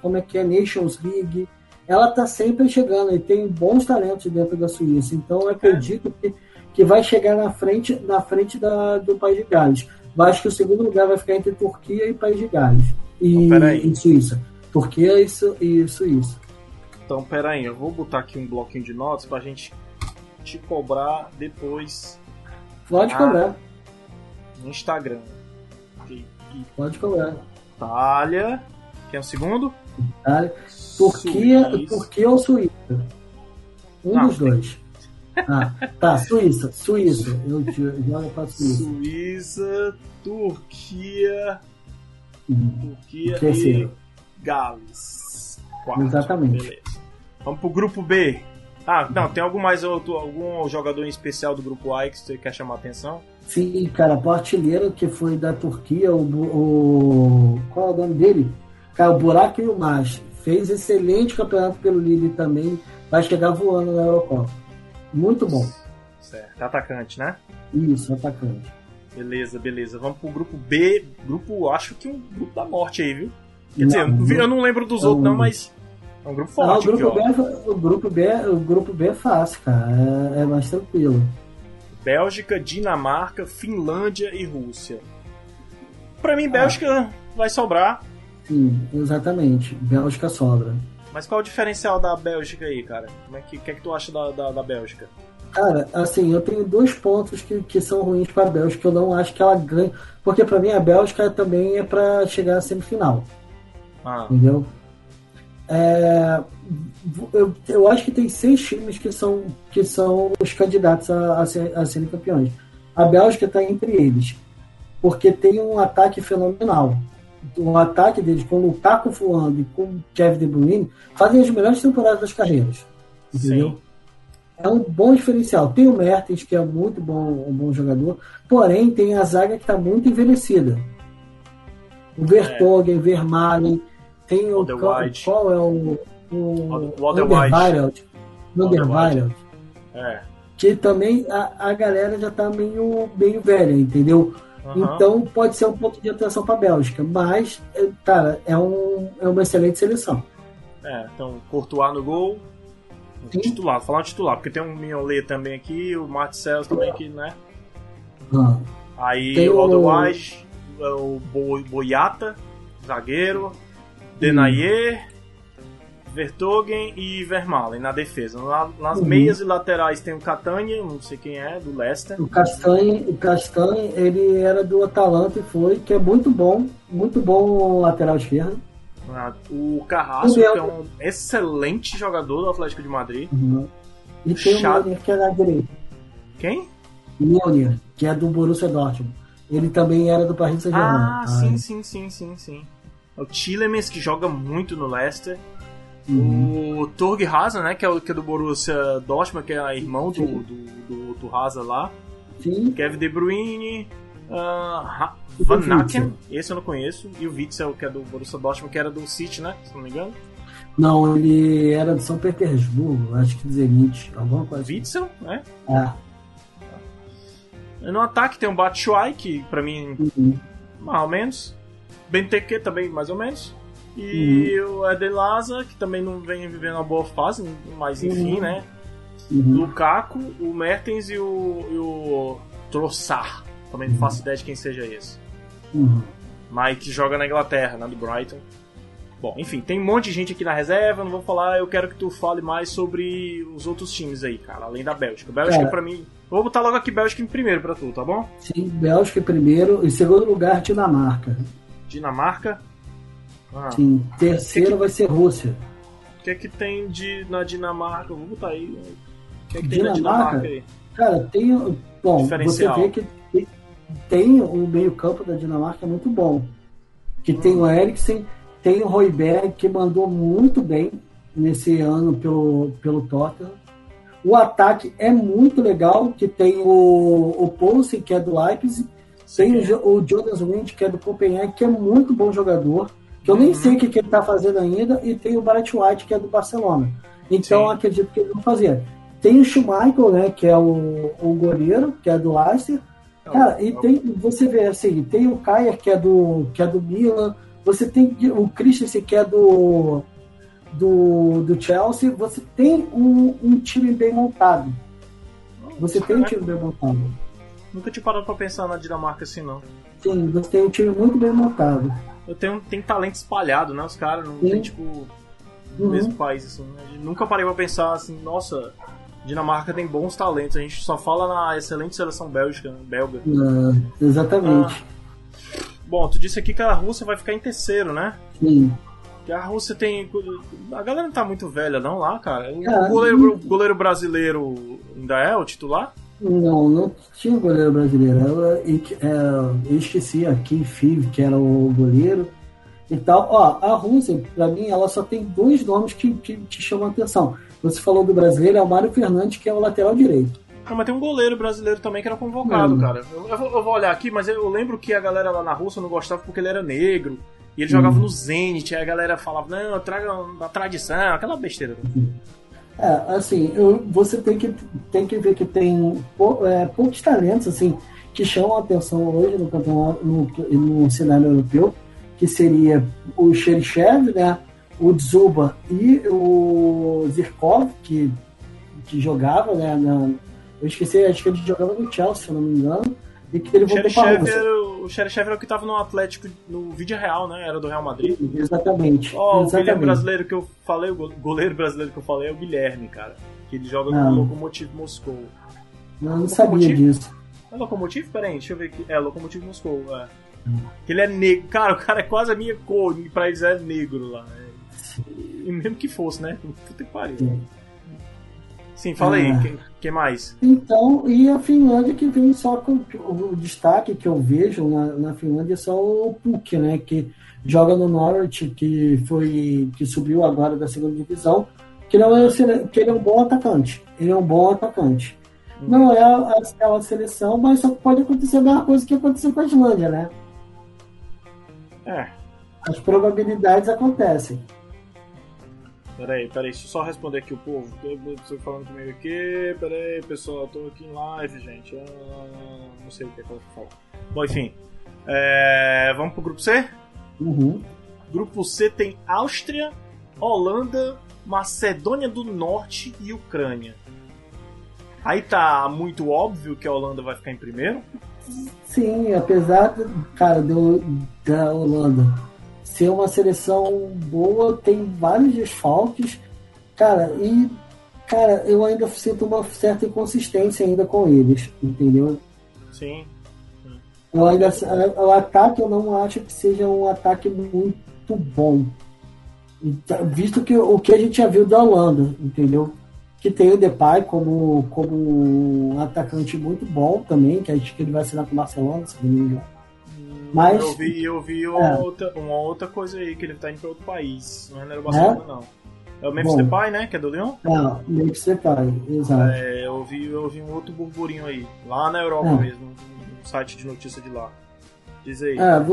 como é que é Nations League, ela está sempre chegando e tem bons talentos dentro da Suíça. Então eu acredito que, que vai chegar na frente na frente da, do país de Gales. Eu acho que o segundo lugar vai ficar entre Turquia e País de Gales. E, Então, peraí. e Suíça. Turquia e, Su- e Suíça. Então, pera aí, eu vou botar aqui um bloquinho de notas pra gente te cobrar depois Pode cobrar, no Instagram. Ok. pode cobrar. Itália, que é o segundo? Tá? Turquia, Suíça. Turquia ou Suíça? Um Não, dos dois. Ah, tá, Suíça, Suíça. Eu jogo pra Suíça. Suíça, Turquia, Turquia Terceiro. e Gales. Quarto. Exatamente. Beleza. Vamos pro grupo B. Ah, não, tem algum mais outro, algum jogador em especial do grupo A que você quer chamar a atenção? Sim, cara, o artilheiro que foi da Turquia, o, o. Qual é o nome dele? Cara, o Burak Yilmaz. Fez excelente campeonato pelo Lille também. Vai chegar voando na Eurocopa. Muito bom. Certo, atacante, né? Isso, atacante. Beleza, beleza. Vamos pro grupo B. Grupo, acho que um grupo da morte aí, viu? Quer Não, dizer, eu não eu não lembro dos é outros, não, um- mas é um grupo Ah, o, forte aqui, grupo ó. B, é- o, grupo B, o grupo B é fácil, cara. É, é mais tranquilo. Bélgica, Dinamarca, Finlândia e Rússia. Pra mim, Bélgica vai sobrar. Sim, exatamente. Bélgica sobra. Mas qual é o diferencial da Bélgica aí, cara? Como é que, que é que tu acha da, da, da Bélgica? Cara, assim, eu tenho dois pontos que, que são ruins para a Bélgica, que eu não acho que ela ganha. Porque para mim a Bélgica também é para chegar à semifinal, Ah, entendeu? É, eu, eu acho que tem seis times que são, que são os candidatos a, a, ser, a serem campeões. A Bélgica está entre eles, porque tem um ataque fenomenal. O ataque deles, com o voando e com o Kevin De Bruyne, fazem as melhores temporadas das carreiras. Entendeu? sim. é um bom diferencial. Tem o Mertens, que é muito bom, um bom jogador, porém tem a zaga que está muito envelhecida. O Vertonghen, Vermaelen, tem o qual, qual é o, o O Alderweireld. É. que também a, a galera já está meio, meio velha, entendeu? Aham. Então pode ser um ponto de atenção para a Bélgica, mas, é, cara, é, um, é uma excelente seleção. É, então, Courtois no gol. Sim. Titular, falar um titular, porque tem um Mignolet também aqui, o Marcelo também aqui, né? Ah, Aí Tem o o- Alderweireld, o Bo- Boiata, zagueiro, Denayer, Vertogen e Vermaelen na defesa. Na- nas Uhum. meias e laterais tem o Catania, não sei quem é, do Leicester. O Castanhe, o Castanhe, ele era do Atalanta e foi, que é muito bom, muito bom lateral esquerdo. Ah, O Carrasco, que é um excelente jogador do Atlético de Madrid. E tem Chato. o Milner que é na direita. Quem? Neuer, que é do Borussia Dortmund. Ele também era do Paris Saint-Germain. Ah, ah, sim, sim, sim, sim, sim. É o Tillemans, que joga muito no Leicester. Uhum. O Torg Hazard, né, que é, o, que é do Borussia Dortmund, que é irmão do, do, do, do Hazard lá. Sim. Kevin De Bruyne, uh, Van Naken, esse eu não conheço, e o Witzel, que é do Borussia Dortmund, que era do City, né, se não me engano. Não, ele era de São Petersburgo, acho que Zenit, alguma coisa. Assim. Witzel, né? É. No ataque tem o Batshuayi, que pra mim, uhum. mais ou menos. Benteke também, mais ou menos. E uhum. o Edelaza, que também não vem vivendo uma boa fase, mas enfim, uhum. né? Uhum. Lukaku, o Mertens e o, e o Trossard. Também não faço ideia de quem seja esse. Uhum. Mas que joga na Inglaterra, né? Do Brighton. Bom, enfim, tem um monte de gente aqui na reserva, não vou falar, eu quero que tu fale mais sobre os outros times aí, cara, além da Bélgica. Bélgica cara, pra mim. Vou botar logo aqui Bélgica em primeiro pra tu, tá bom? Sim, Bélgica em primeiro. Em segundo lugar, Dinamarca. Dinamarca? Ah. Sim, terceiro vai ser Rússia. O que é que tem de, na Dinamarca? Vou botar aí. O que é que tem Dinamarca, na Dinamarca aí? Cara, tem. Bom, você vê que tem o meio-campo da Dinamarca muito bom. Que hum. tem o Eriksen, tem o Royberg, que mandou muito bem nesse ano pelo, pelo Tottenham. O ataque é muito legal, que tem o, o Poulsen, que é do Leipzig, tem o, o Jonas Wind, que é do Copenhague, que é muito bom jogador, que eu nem uhum. sei o que, que ele está fazendo ainda, e tem o Barrett White, que é do Barcelona. Então, acredito que ele não fazia. Tem o Schmeichel, né, que é o, o goleiro, que é do Leicester. Cara, e tem, você vê assim, tem o Kaya, que é do, que é do Milan, você tem o Christensen, que é do, do, do Chelsea, você tem um, um time bem montado. Você tem um time bem montado. Nunca tinha parado pra pensar na Dinamarca assim, não. Sim, você tem um time muito bem montado. Eu tenho, tem talento espalhado, né? Os caras não Sim. tem, tipo, no uhum. mesmo país, assim. Né? Nunca parei pra pensar assim, nossa, Dinamarca tem bons talentos. A gente só fala na excelente seleção bélgica, belga. É, exatamente. Ah, bom, tu disse aqui que a Rússia vai ficar em terceiro, né? Sim. Que a Rússia tem. A galera não tá muito velha, não, lá, cara. O é, goleiro, o goleiro brasileiro ainda é o titular? Não, não tinha goleiro brasileiro. Eu, eu, eu esqueci aqui, Fiv, que era o goleiro e tal. Ó, a Rússia, pra mim, ela só tem dois nomes que, que te chamam a atenção. Você falou do brasileiro, é o Mário Fernandes, que é o lateral direito. Ah, mas tem um goleiro brasileiro também que era convocado, cara. Eu, eu, vou, eu, vou, olhar aqui, mas eu lembro que a galera lá na Rússia não gostava porque ele era negro. E ele jogava hum. no Zenit, aí a galera falava, não, traga da tradição, aquela besteira. É, assim, eu, você tem que, tem que ver que tem pou, é, poucos talentos, assim, que chamam a atenção hoje no campeonato, no, no cenário europeu, que seria o Xerichev, né? o Dzuba e o Zirkov, que, que jogava, né? Na, eu esqueci, acho que ele jogava no Chelsea, se não me engano. E que ele voltou para O Xerichev era o que estava no Atlético, no vídeo real, né? Era do Real Madrid. Exatamente. Ó, oh, o goleiro brasileiro que eu falei, o goleiro brasileiro que eu falei é o Guilherme, cara. Que ele joga no Lokomotiv Moscou. Não, não sabia disso. É Lokomotiv? Pera aí, deixa eu ver aqui. É, Lokomotiv Moscou, é. Hum. Que ele é negro. Cara, o cara é quase a minha cor, pra eles é negro lá. É e mesmo que fosse, né? Puta que pariu. Sim, fala aí, ah. Que, mais? Então, e a Finlândia que vem só com o destaque que eu vejo na, na Finlândia é só o Puk, né? Que joga no Norwich, que foi que subiu agora da segunda divisão, que, não é, que ele é um bom atacante. Ele é um bom atacante. Hum. Não é aquela seleção, mas só pode acontecer a mesma coisa que aconteceu com a Islândia, né? É. As probabilidades acontecem. Peraí, peraí, deixa eu só responder aqui o povo. Você falando comigo aqui. Peraí, pessoal, eu tô aqui em live, gente. Ah, não sei o que é que eu vou falar. Bom, enfim. É, vamos pro grupo C? Uhum. Grupo C tem Áustria, Holanda, Macedônia do Norte e Ucrânia. Aí tá muito óbvio que a Holanda vai ficar em primeiro? Sim, apesar, cara, do, da Holanda ser uma seleção boa, tem vários desfalques, cara, e cara, eu ainda sinto uma certa inconsistência ainda com eles, entendeu? Sim. Eu ainda, o ataque eu não acho que seja um ataque muito bom. Visto que o que a gente já viu da Holanda, entendeu? que tem o Depay como, como um atacante muito bom também, que acho que ele vai assinar com o Barcelona, se não me engano. Mas, eu vi, eu vi uma, é. outra, uma outra coisa aí, que ele tá indo pra outro país. Não é o Barcelona, é? não. É o Memphis Depay, né? Que é do Leão? Não, Memphis Depay, exato. É, eu vi, eu vi um outro burburinho aí. Lá na Europa é. mesmo, no site de notícia de lá. Diz aí. É,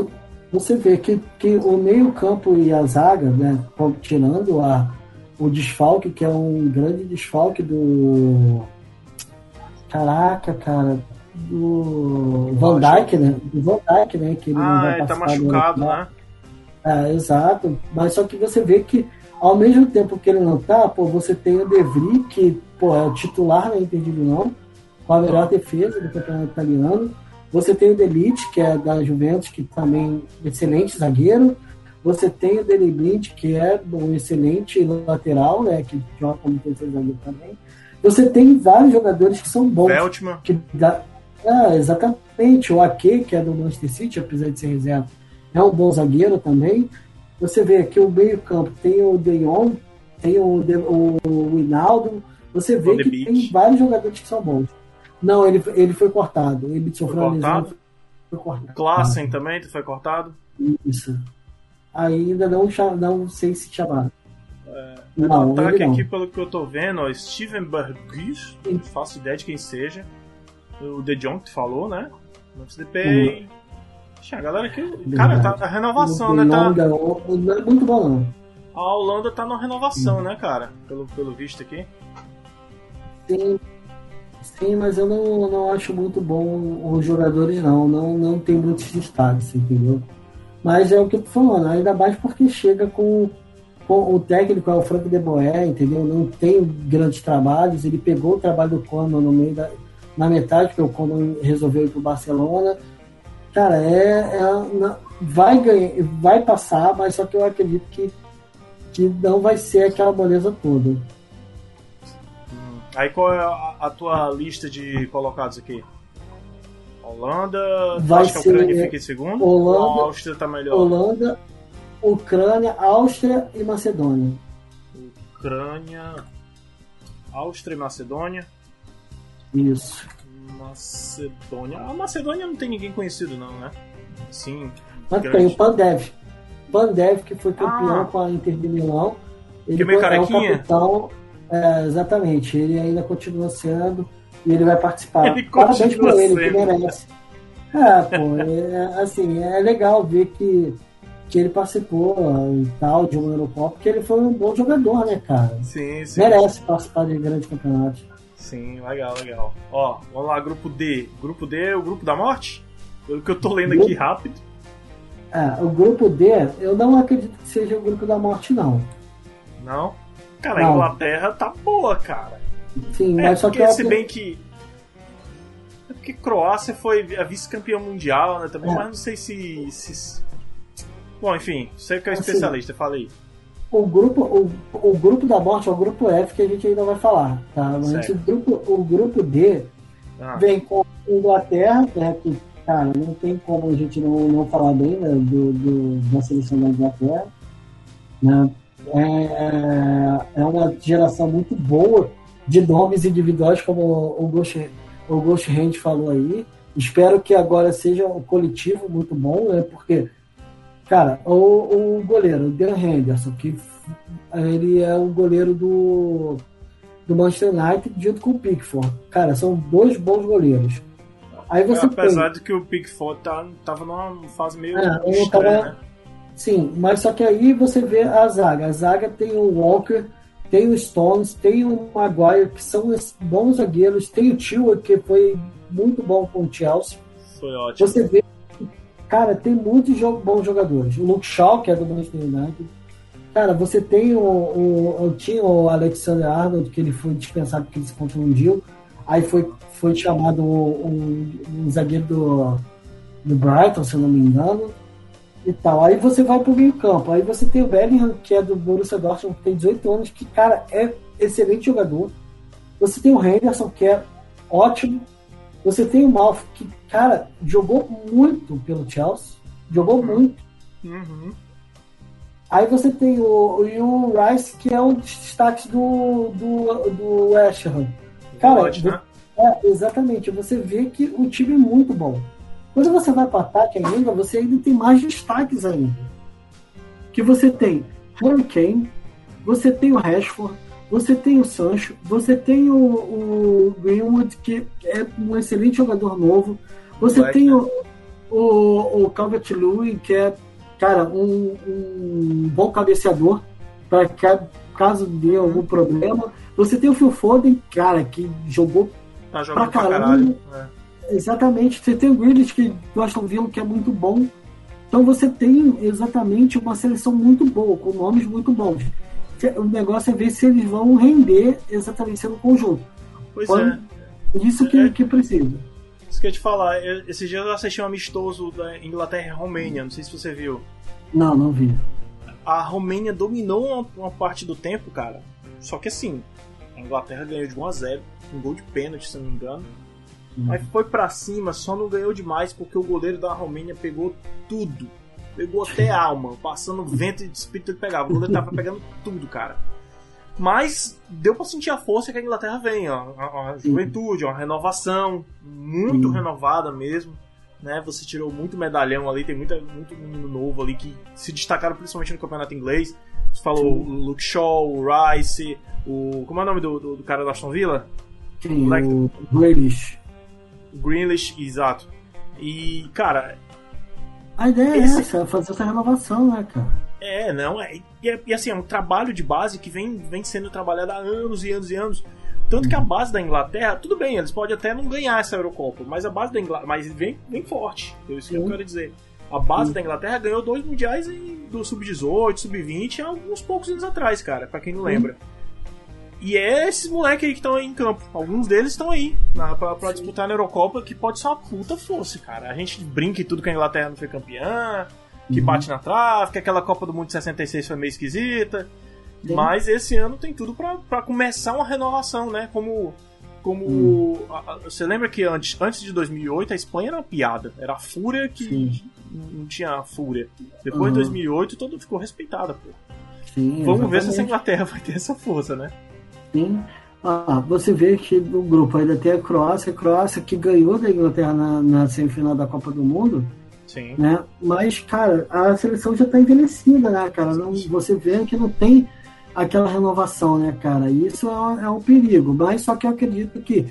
você vê que, que o meio campo e a zaga, né? Tirando a, o desfalque, que é um grande desfalque do... Caraca, cara do Van Dyke, né? Do Van Dyke, né? Que ele ah, não vai ele tá machucado, né? É, exato. Mas só que você vê que ao mesmo tempo que ele não tá, pô, você tem o De Vries, que pô, é o titular na Inter de Milão, com a melhor defesa do campeonato italiano. Você tem o Delite, que é da Juventus, que também é excelente zagueiro. Você tem o Delibrint, que é um excelente lateral, né? Que joga como terceiro zagueiro também. Você tem vários jogadores que são bons. Veltman. Que dá, é, exatamente. O Ake, que é do Manchester City, apesar de ser reserva, é um bom zagueiro também. Você vê aqui o meio-campo tem o De Jong, tem o, De, o, o Hinaldo. Você vê que beach. tem vários jogadores que são bons. Não, ele, ele foi cortado. Ele sofreu foi cortado? Foi cortado. Klassen ah. também foi cortado? Isso. Ainda não, não sei se chamaram. É, um ataque aqui, pelo que eu tô vendo, ó, Steven Bergus, não faço ideia de quem seja o De Jong que tu falou, né? Memphis Depay. Uhum. A galera aqui. Cara, tá a renovação, né? Tá... Não é muito bom, não. A Holanda tá na renovação, uhum. né, cara? Pelo, pelo visto aqui. Sim. Sim, mas eu não, não acho muito bom os jogadores, não. Não, não tem muitos destaques, entendeu? Mas é o que eu tô falando, ainda mais porque chega com, com o técnico, é o Frank de Boer, entendeu? Não tem grandes trabalhos. Ele pegou o trabalho do Koeman no meio da, na metade, porque o Coman resolveu ir para o Barcelona. Cara, é, é, vai ganhar, vai passar, mas só que eu acredito que, que não vai ser aquela beleza toda. Hum. Aí qual é a, a, tua lista de colocados aqui? Holanda, vai acho que a Ucrânia fica em segundo? Holanda, a Áustria tá melhor? Holanda, Ucrânia, Áustria e Macedônia. Ucrânia, Áustria e Macedônia. Isso. Macedônia. A Macedônia não tem ninguém conhecido, não, né? Sim. Mas grande. tem o Pandev. Pandev, que foi campeão ah. com a Inter de Milão. Ele que meio é o capitão. É, exatamente. Ele ainda continua sendo e ele vai participar. Ele Parabéns por ele, que merece. É, pô, é, assim, é legal ver que, que ele participou e tal de uma Eurocopa, porque ele foi um bom jogador, né, cara? Sim, sim. Merece participar de grandes campeonatos. Sim, legal, legal. Ó, vamos lá, grupo D. Grupo D é o grupo da morte? Pelo que eu tô lendo aqui rápido. É, o grupo D, eu não acredito que seja o grupo da morte, não. Não? Cara, não. a Inglaterra tá boa, cara. Sim, é, mas só que. Se bem que. É porque Croácia foi a vice-campeã mundial, né? Também, é. mas não sei se, se. Bom, enfim, sei que é assim, especialista, falei o grupo, o, o grupo da morte é o grupo F que a gente ainda vai falar, tá? Mas o grupo, o grupo D ah. vem com Inglaterra, né, que, cara, não tem como a gente não, não falar bem né, do, do, da seleção da Inglaterra. Né? É, é, é uma geração muito boa de nomes individuais, como o Ghost, o Ghost Hand falou aí. Espero que agora seja um coletivo muito bom, né? Porque Cara, o, o goleiro, o Dan Henderson, que ele é o goleiro do, do Manchester United junto com o Pickford. Cara, são dois bons goleiros. Aí você é, apesar tem... de que o Pickford tá, tava numa fase meio é, estranha, tava... né? Sim, mas só que aí você vê a zaga. A zaga tem o Walker, tem o Stones, tem o Maguire, que são bons zagueiros, tem o Tio, que foi muito bom com o Chelsea. Foi ótimo. Você vê Cara, tem muitos bons jogadores. O Luke Shaw, que é do Manchester United. Cara, você tem o, o, tinha o Alexander Arnold, que ele foi dispensado porque ele se contundiu. Aí foi, foi chamado um, um zagueiro do, do Brighton, se eu não me engano. E tal. Aí você vai pro meio campo. Aí você tem o Bellingham, que é do Borussia Dortmund, que tem 18 anos, que, cara, é excelente jogador. Você tem o Henderson, que é ótimo. Você tem o Malf, que, cara, jogou muito pelo Chelsea. Jogou uhum. muito. Uhum. Aí você tem o, o Rice, que é um dos destaques do, do, do West Ham. Cara, né? é, exatamente. Você vê que o time é muito bom. Quando você vai para ataque ainda, você ainda tem mais destaques ainda. Que você tem Harry Kane, você tem o Rashford, você tem o Sancho, você tem o, o Greenwood, que é um excelente jogador novo, você Black, tem né? o, o, o Calvert-Lewin, que é cara, um, um bom cabeceador para caso dê algum problema. Você tem o Phil Foden, cara, que jogou tá pra caralho. Pra caralho é. Exatamente. Você tem o Grealish, que gostam de que é muito bom. Então você tem exatamente uma seleção muito boa, com nomes muito bons. O negócio é ver se eles vão render exatamente sendo conjunto. Pois Quando, é. Isso que, é. que precisa. Isso que eu ia te falar, esse dia eu assisti um amistoso da Inglaterra e Romênia, não sei se você viu. Não, não vi. A Romênia dominou uma, uma parte do tempo, cara. Só que assim, a Inglaterra ganhou de 1 a 0 um gol de pênalti, se não me engano. Mas foi para cima, só não ganhou demais porque o goleiro da Romênia pegou tudo. Pegou até alma, passando vento e espírito ele pegava. O goleiro tava pegando tudo, cara. Mas deu para sentir a força que a Inglaterra vem, ó. A, a juventude, uma renovação muito renovada mesmo. Né, você tirou muito medalhão ali, tem muita, muito menino novo ali que se destacaram principalmente no campeonato inglês. Você falou Sim. o Luke Shaw, o Rice, o. Como é o nome do, do, do cara da Aston Villa? Sim, o, o. Grealish, exato. E, cara. A ideia esse... é essa, fazer essa renovação, né, cara? É, não, é, e, é, e assim, é um trabalho de base que vem, vem sendo trabalhado há anos e anos e anos. Tanto que a base da Inglaterra, tudo bem, eles podem até não ganhar essa Eurocopa, mas a base da Inglaterra, mas vem, vem forte. É isso que eu quero dizer. A base Sim. da Inglaterra ganhou dois mundiais do sub-18, sub-20, há alguns poucos anos atrás, cara, para quem não lembra. E é esses moleques aí que estão aí em campo. Alguns deles estão aí na, pra, pra disputar na Eurocopa, que pode ser uma puta força, cara. A gente brinca e tudo que a Inglaterra não foi campeã, que uhum. bate na trave, que aquela Copa do Mundo de 66 foi meio esquisita. Sim. Mas esse ano tem tudo para começar uma renovação, né? Como. Como. Hum. A, a, você lembra que antes, antes de 2008 a Espanha era uma piada. Era a fúria que Sim. não tinha fúria. Depois uhum. de 2008 todo ficou respeitada, pô. Sim, Vamos exatamente. ver se a Inglaterra vai ter essa força, né? Sim. Ah, você vê que no grupo ainda tem a Croácia, a Croácia que ganhou da Inglaterra na, na semifinal da Copa do Mundo. Sim. Né? Mas, cara, a seleção já está envelhecida, né, cara? Não, você vê que não tem aquela renovação, né, cara? E isso é um, é um perigo. Mas só que eu acredito que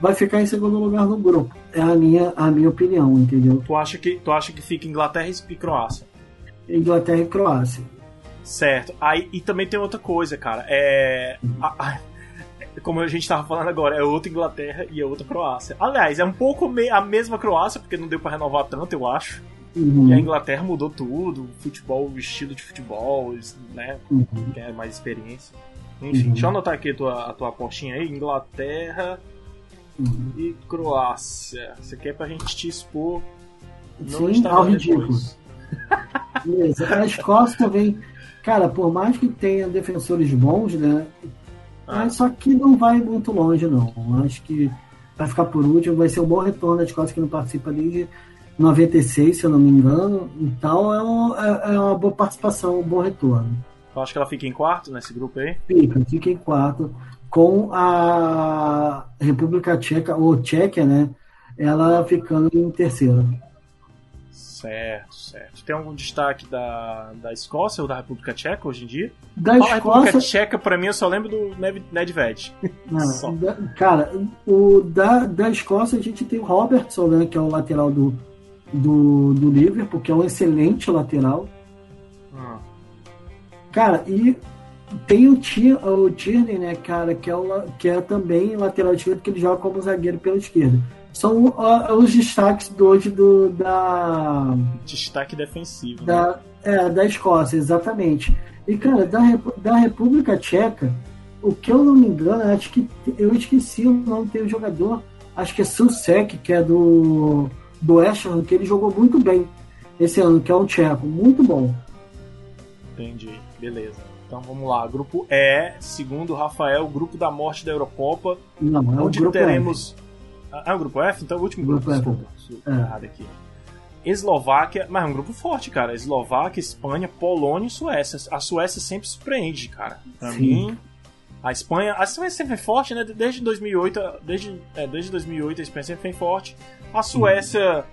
vai ficar em segundo lugar no grupo. É a minha, a minha opinião, entendeu? Tu acha que, tu acha que fica Inglaterra e Croácia? Inglaterra e Croácia. Certo. Aí, e também tem outra coisa, cara. É. A, a, como a gente tava falando agora, é outra Inglaterra e é outra Croácia. Aliás, é um pouco a mesma Croácia, porque não deu para renovar tanto, eu acho. Uhum. E a Inglaterra mudou tudo, futebol, o estilo de futebol, né? Uhum. Quer mais experiência. Enfim, uhum. deixa eu anotar aqui a tua, a tua apostinha aí. Inglaterra uhum. e Croácia. Você quer pra gente te expor? Não Sim, ao ridículo. Beleza. A Escócia também, cara, por mais que tenha defensores bons, né? Ah. Só que não vai muito longe, não. Acho que vai ficar por último, vai ser um bom retorno da Escócia que não participa desde 96, se eu não me engano. Então é, um, é, é uma boa participação, um bom retorno. Eu acho que ela fica em quarto nesse grupo aí? Fica, fica em quarto. Com a República Tcheca, ou Tchequia, né? Ela ficando em terceiro. Certo, certo. Tem algum destaque da, da Escócia ou da República Tcheca hoje em dia? Da Fala Escócia... República Tcheca, pra mim, eu só lembro do Nedved. Não, da, cara, o da, da Escócia a gente tem o Robertson, né, que é o lateral do, do, do Liverpool, que é um excelente lateral. Ah. Cara, e tem o, o Tierney, né, cara, que é, o, que é também lateral esquerdo, que ele joga como zagueiro pela esquerda são uh, os destaques do hoje do, da. Destaque defensivo. Da, né? é, da Escócia, exatamente. E, cara, da, da República Tcheca, o que eu não me engano, acho que eu esqueci o nome do jogador, acho que é Susek, que é do, do West Ham, que ele jogou muito bem esse ano, que é um tcheco, muito bom. Entendi, beleza. Então vamos lá, grupo E, segundo o Rafael, grupo da morte da Eurocopa, não, é onde teremos. F. Ah, é o grupo F? Então o último grupo, grupo desculpa. É. errado aqui. Eslováquia, mas é um grupo forte, cara. Eslováquia, Espanha, Polônia e Suécia. A Suécia sempre surpreende, cara. Pra Sim. mim, a Espanha, a Espanha sempre foi forte, né? Desde 2008, desde, é, desde 2008 a Espanha sempre foi forte. A Suécia,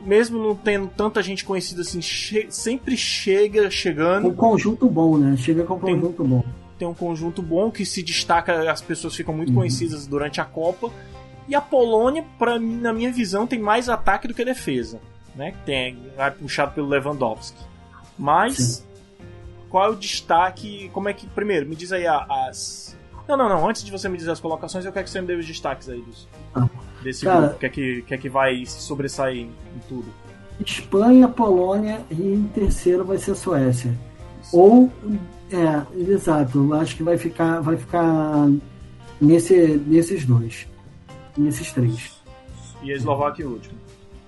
mesmo não tendo tanta gente conhecida assim, che sempre chega chegando. Um conjunto bom, né? Chega com um conjunto tem, bom. Tem um conjunto bom que se destaca, as pessoas ficam muito uhum. conhecidas durante a Copa. E a Polônia, para mim, na minha visão, tem mais ataque do que defesa, né? Tem, vai puxado pelo Lewandowski. Mas Sim. qual é o destaque? Como é que primeiro me diz aí as não, não, não. Antes de você me dizer as colocações, eu quero que você me dê os destaques aí dos, ah. desse Cara, grupo. Que é que, que é que vai sobressair em, em tudo? Espanha, Polônia e em terceiro vai ser a Suécia. Isso. Ou é, exato. Acho que vai ficar, vai ficar nesse, nesses dois nesses três. E a Eslováquia em último.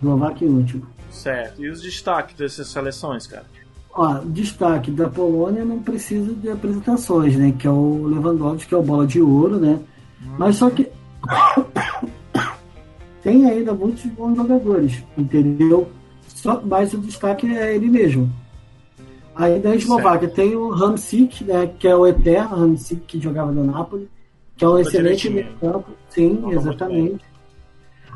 Eslováquia em último. Certo. E os destaques dessas seleções, cara? Ó, destaque da Polônia não precisa de apresentações, né? Que é o Lewandowski, que é o bola de ouro, né? Hum. Mas só que tem ainda muitos bons jogadores, entendeu? Só, mas o destaque é ele mesmo. Aí da Eslováquia tem o Hamsik, né, que é o eterno Hamsik que jogava no Napoli que é um excelente meio campo. Sim, Não, exatamente.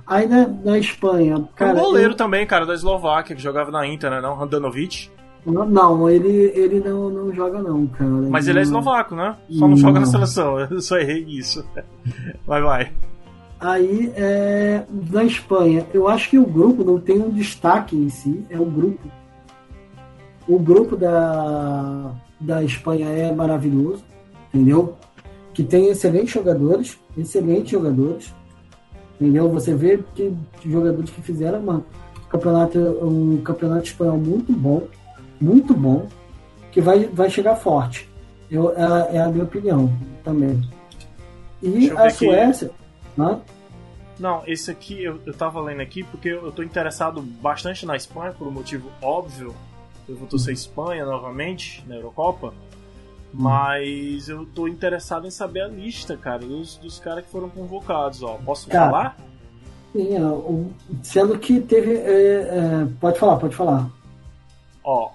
Aí na, na Espanha. Cara, um goleiro eu... também, cara, da Eslováquia, que jogava na Inter, né? Não, Handanovic. Não, ele, ele não, não joga não, cara. Mas ele, ele é eslovaco, né? Só não, não, joga na seleção, eu só errei isso. Vai, vai. Aí, é, na Espanha, eu acho que o grupo não tem um destaque em si, é o grupo. O grupo da, da Espanha é maravilhoso, entendeu? Que tem excelentes jogadores, excelentes jogadores. Entendeu? Você vê que jogadores que fizeram uma campeonato, um campeonato espanhol muito bom, muito bom, que vai, vai chegar forte. Eu, é, é a minha opinião também. E a Suécia. Hã? Não, esse aqui eu, eu tava lendo aqui porque eu, eu tô interessado bastante na Espanha por um motivo óbvio. Eu vou torcer Espanha novamente na Eurocopa. Mas eu tô interessado em saber a lista, cara, dos, dos caras que foram convocados, ó. Posso cara, falar? Sim, sendo que teve. É, é, pode falar, pode falar. Ó,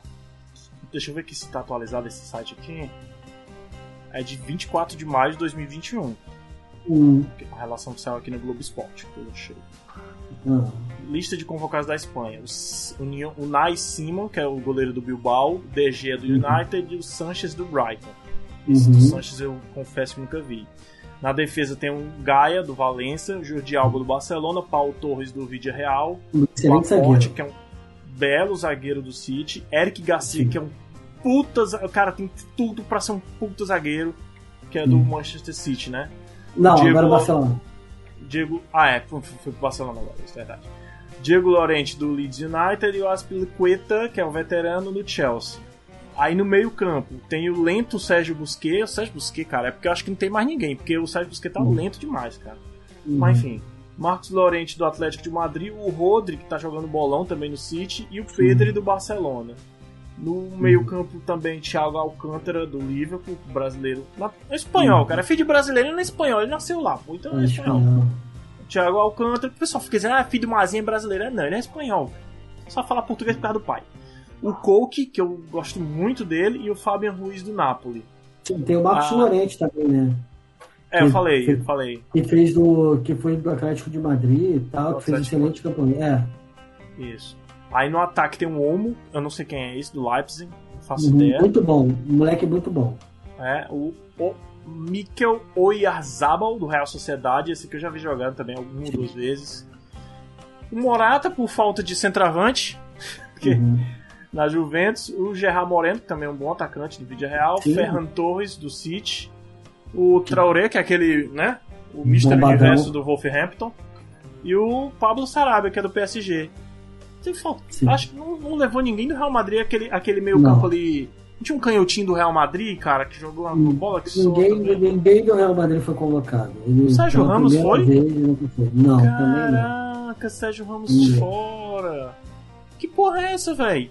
deixa eu ver aqui se tá atualizado esse site aqui. É de 24 de maio de 2021. Hum. A relação que saiu aqui no Globo Esporte, que eu achei. Hum. Lista de convocados da Espanha. O, o Nai Simon, que é o goleiro do Bilbao, o DG é do uhum. United e o Sanches do Brighton. Esse uhum. do Sanches eu confesso que nunca vi. Na defesa tem o Gaia, do Valência, o Jordi Alba, do Barcelona, Paulo Torres, do Vídea Real, o Laporte, que é um belo zagueiro do City, Eric Garcia, Sim. que é um puta... Cara, tem tudo para ser um puta zagueiro, que é do hum. Manchester City, né? Não, Diego agora o Barcelona. Diego. Ah, é, foi pro Barcelona agora, isso é verdade. Diego Lorente do Leeds United e o Aspilicueta, que é o veterano do Chelsea. Aí no meio-campo tem o lento Sérgio Busquet. O Sérgio Busquet, cara, é porque eu acho que não tem mais ninguém, porque o Sérgio Busquet tá uhum. lento demais, cara. Uhum. Mas enfim. Marcos Lorente do Atlético de Madrid, o Rodri, que tá jogando bolão também no City, e o Pedro uhum. do Barcelona. No uhum. meio-campo também Thiago Alcântara do Liverpool, brasileiro. Na, é espanhol, uhum. cara. É filho de brasileiro, ele não é espanhol, ele nasceu lá, pô, então é, é espanhol. Thiago Alcântara, o pessoal fica dizendo, ah, filho de Mazinha brasileiro. Não, ele é espanhol. Só fala português por causa do pai. O Coke, que eu gosto muito dele, e o Fabian Ruiz do Napoli. Sim, tem o Marcos ah, Lorente também, né? É, eu falei, que, eu falei. Que fez do. que foi do Atlético de Madrid e tal, que fez excelente campanha. É. Isso. Aí no ataque tem um Omo, eu não sei quem é esse, do Leipzig, não faço uhum, ideia. Muito bom, um moleque muito bom. É, o, o Mikel Oyarzabal, do Real Sociedade, esse que eu já vi jogando também algumas duas vezes. O Morata, por falta de centroavante, porque uhum. na Juventus. O Gerard Moreno, que também é um bom atacante do Vídeo Real. Sim. Ferran Torres, do City. O Traoré, que é aquele, né? O Mr. Universo do Wolverhampton. E o Pablo Sarabia, que é do PSG. Tem falta. Acho que não, não, levou ninguém do Real Madrid aquele, aquele meio não. campo ali. Não tinha um canhotinho do Real Madrid, cara, que jogou uma hum, bola que ninguém. Ninguém do Real Madrid foi convocado. Ele, o Sérgio Ramos foi? Vez, não, Caraca, também não. Caraca, Sérgio Ramos hum. fora. Que porra é essa, velho?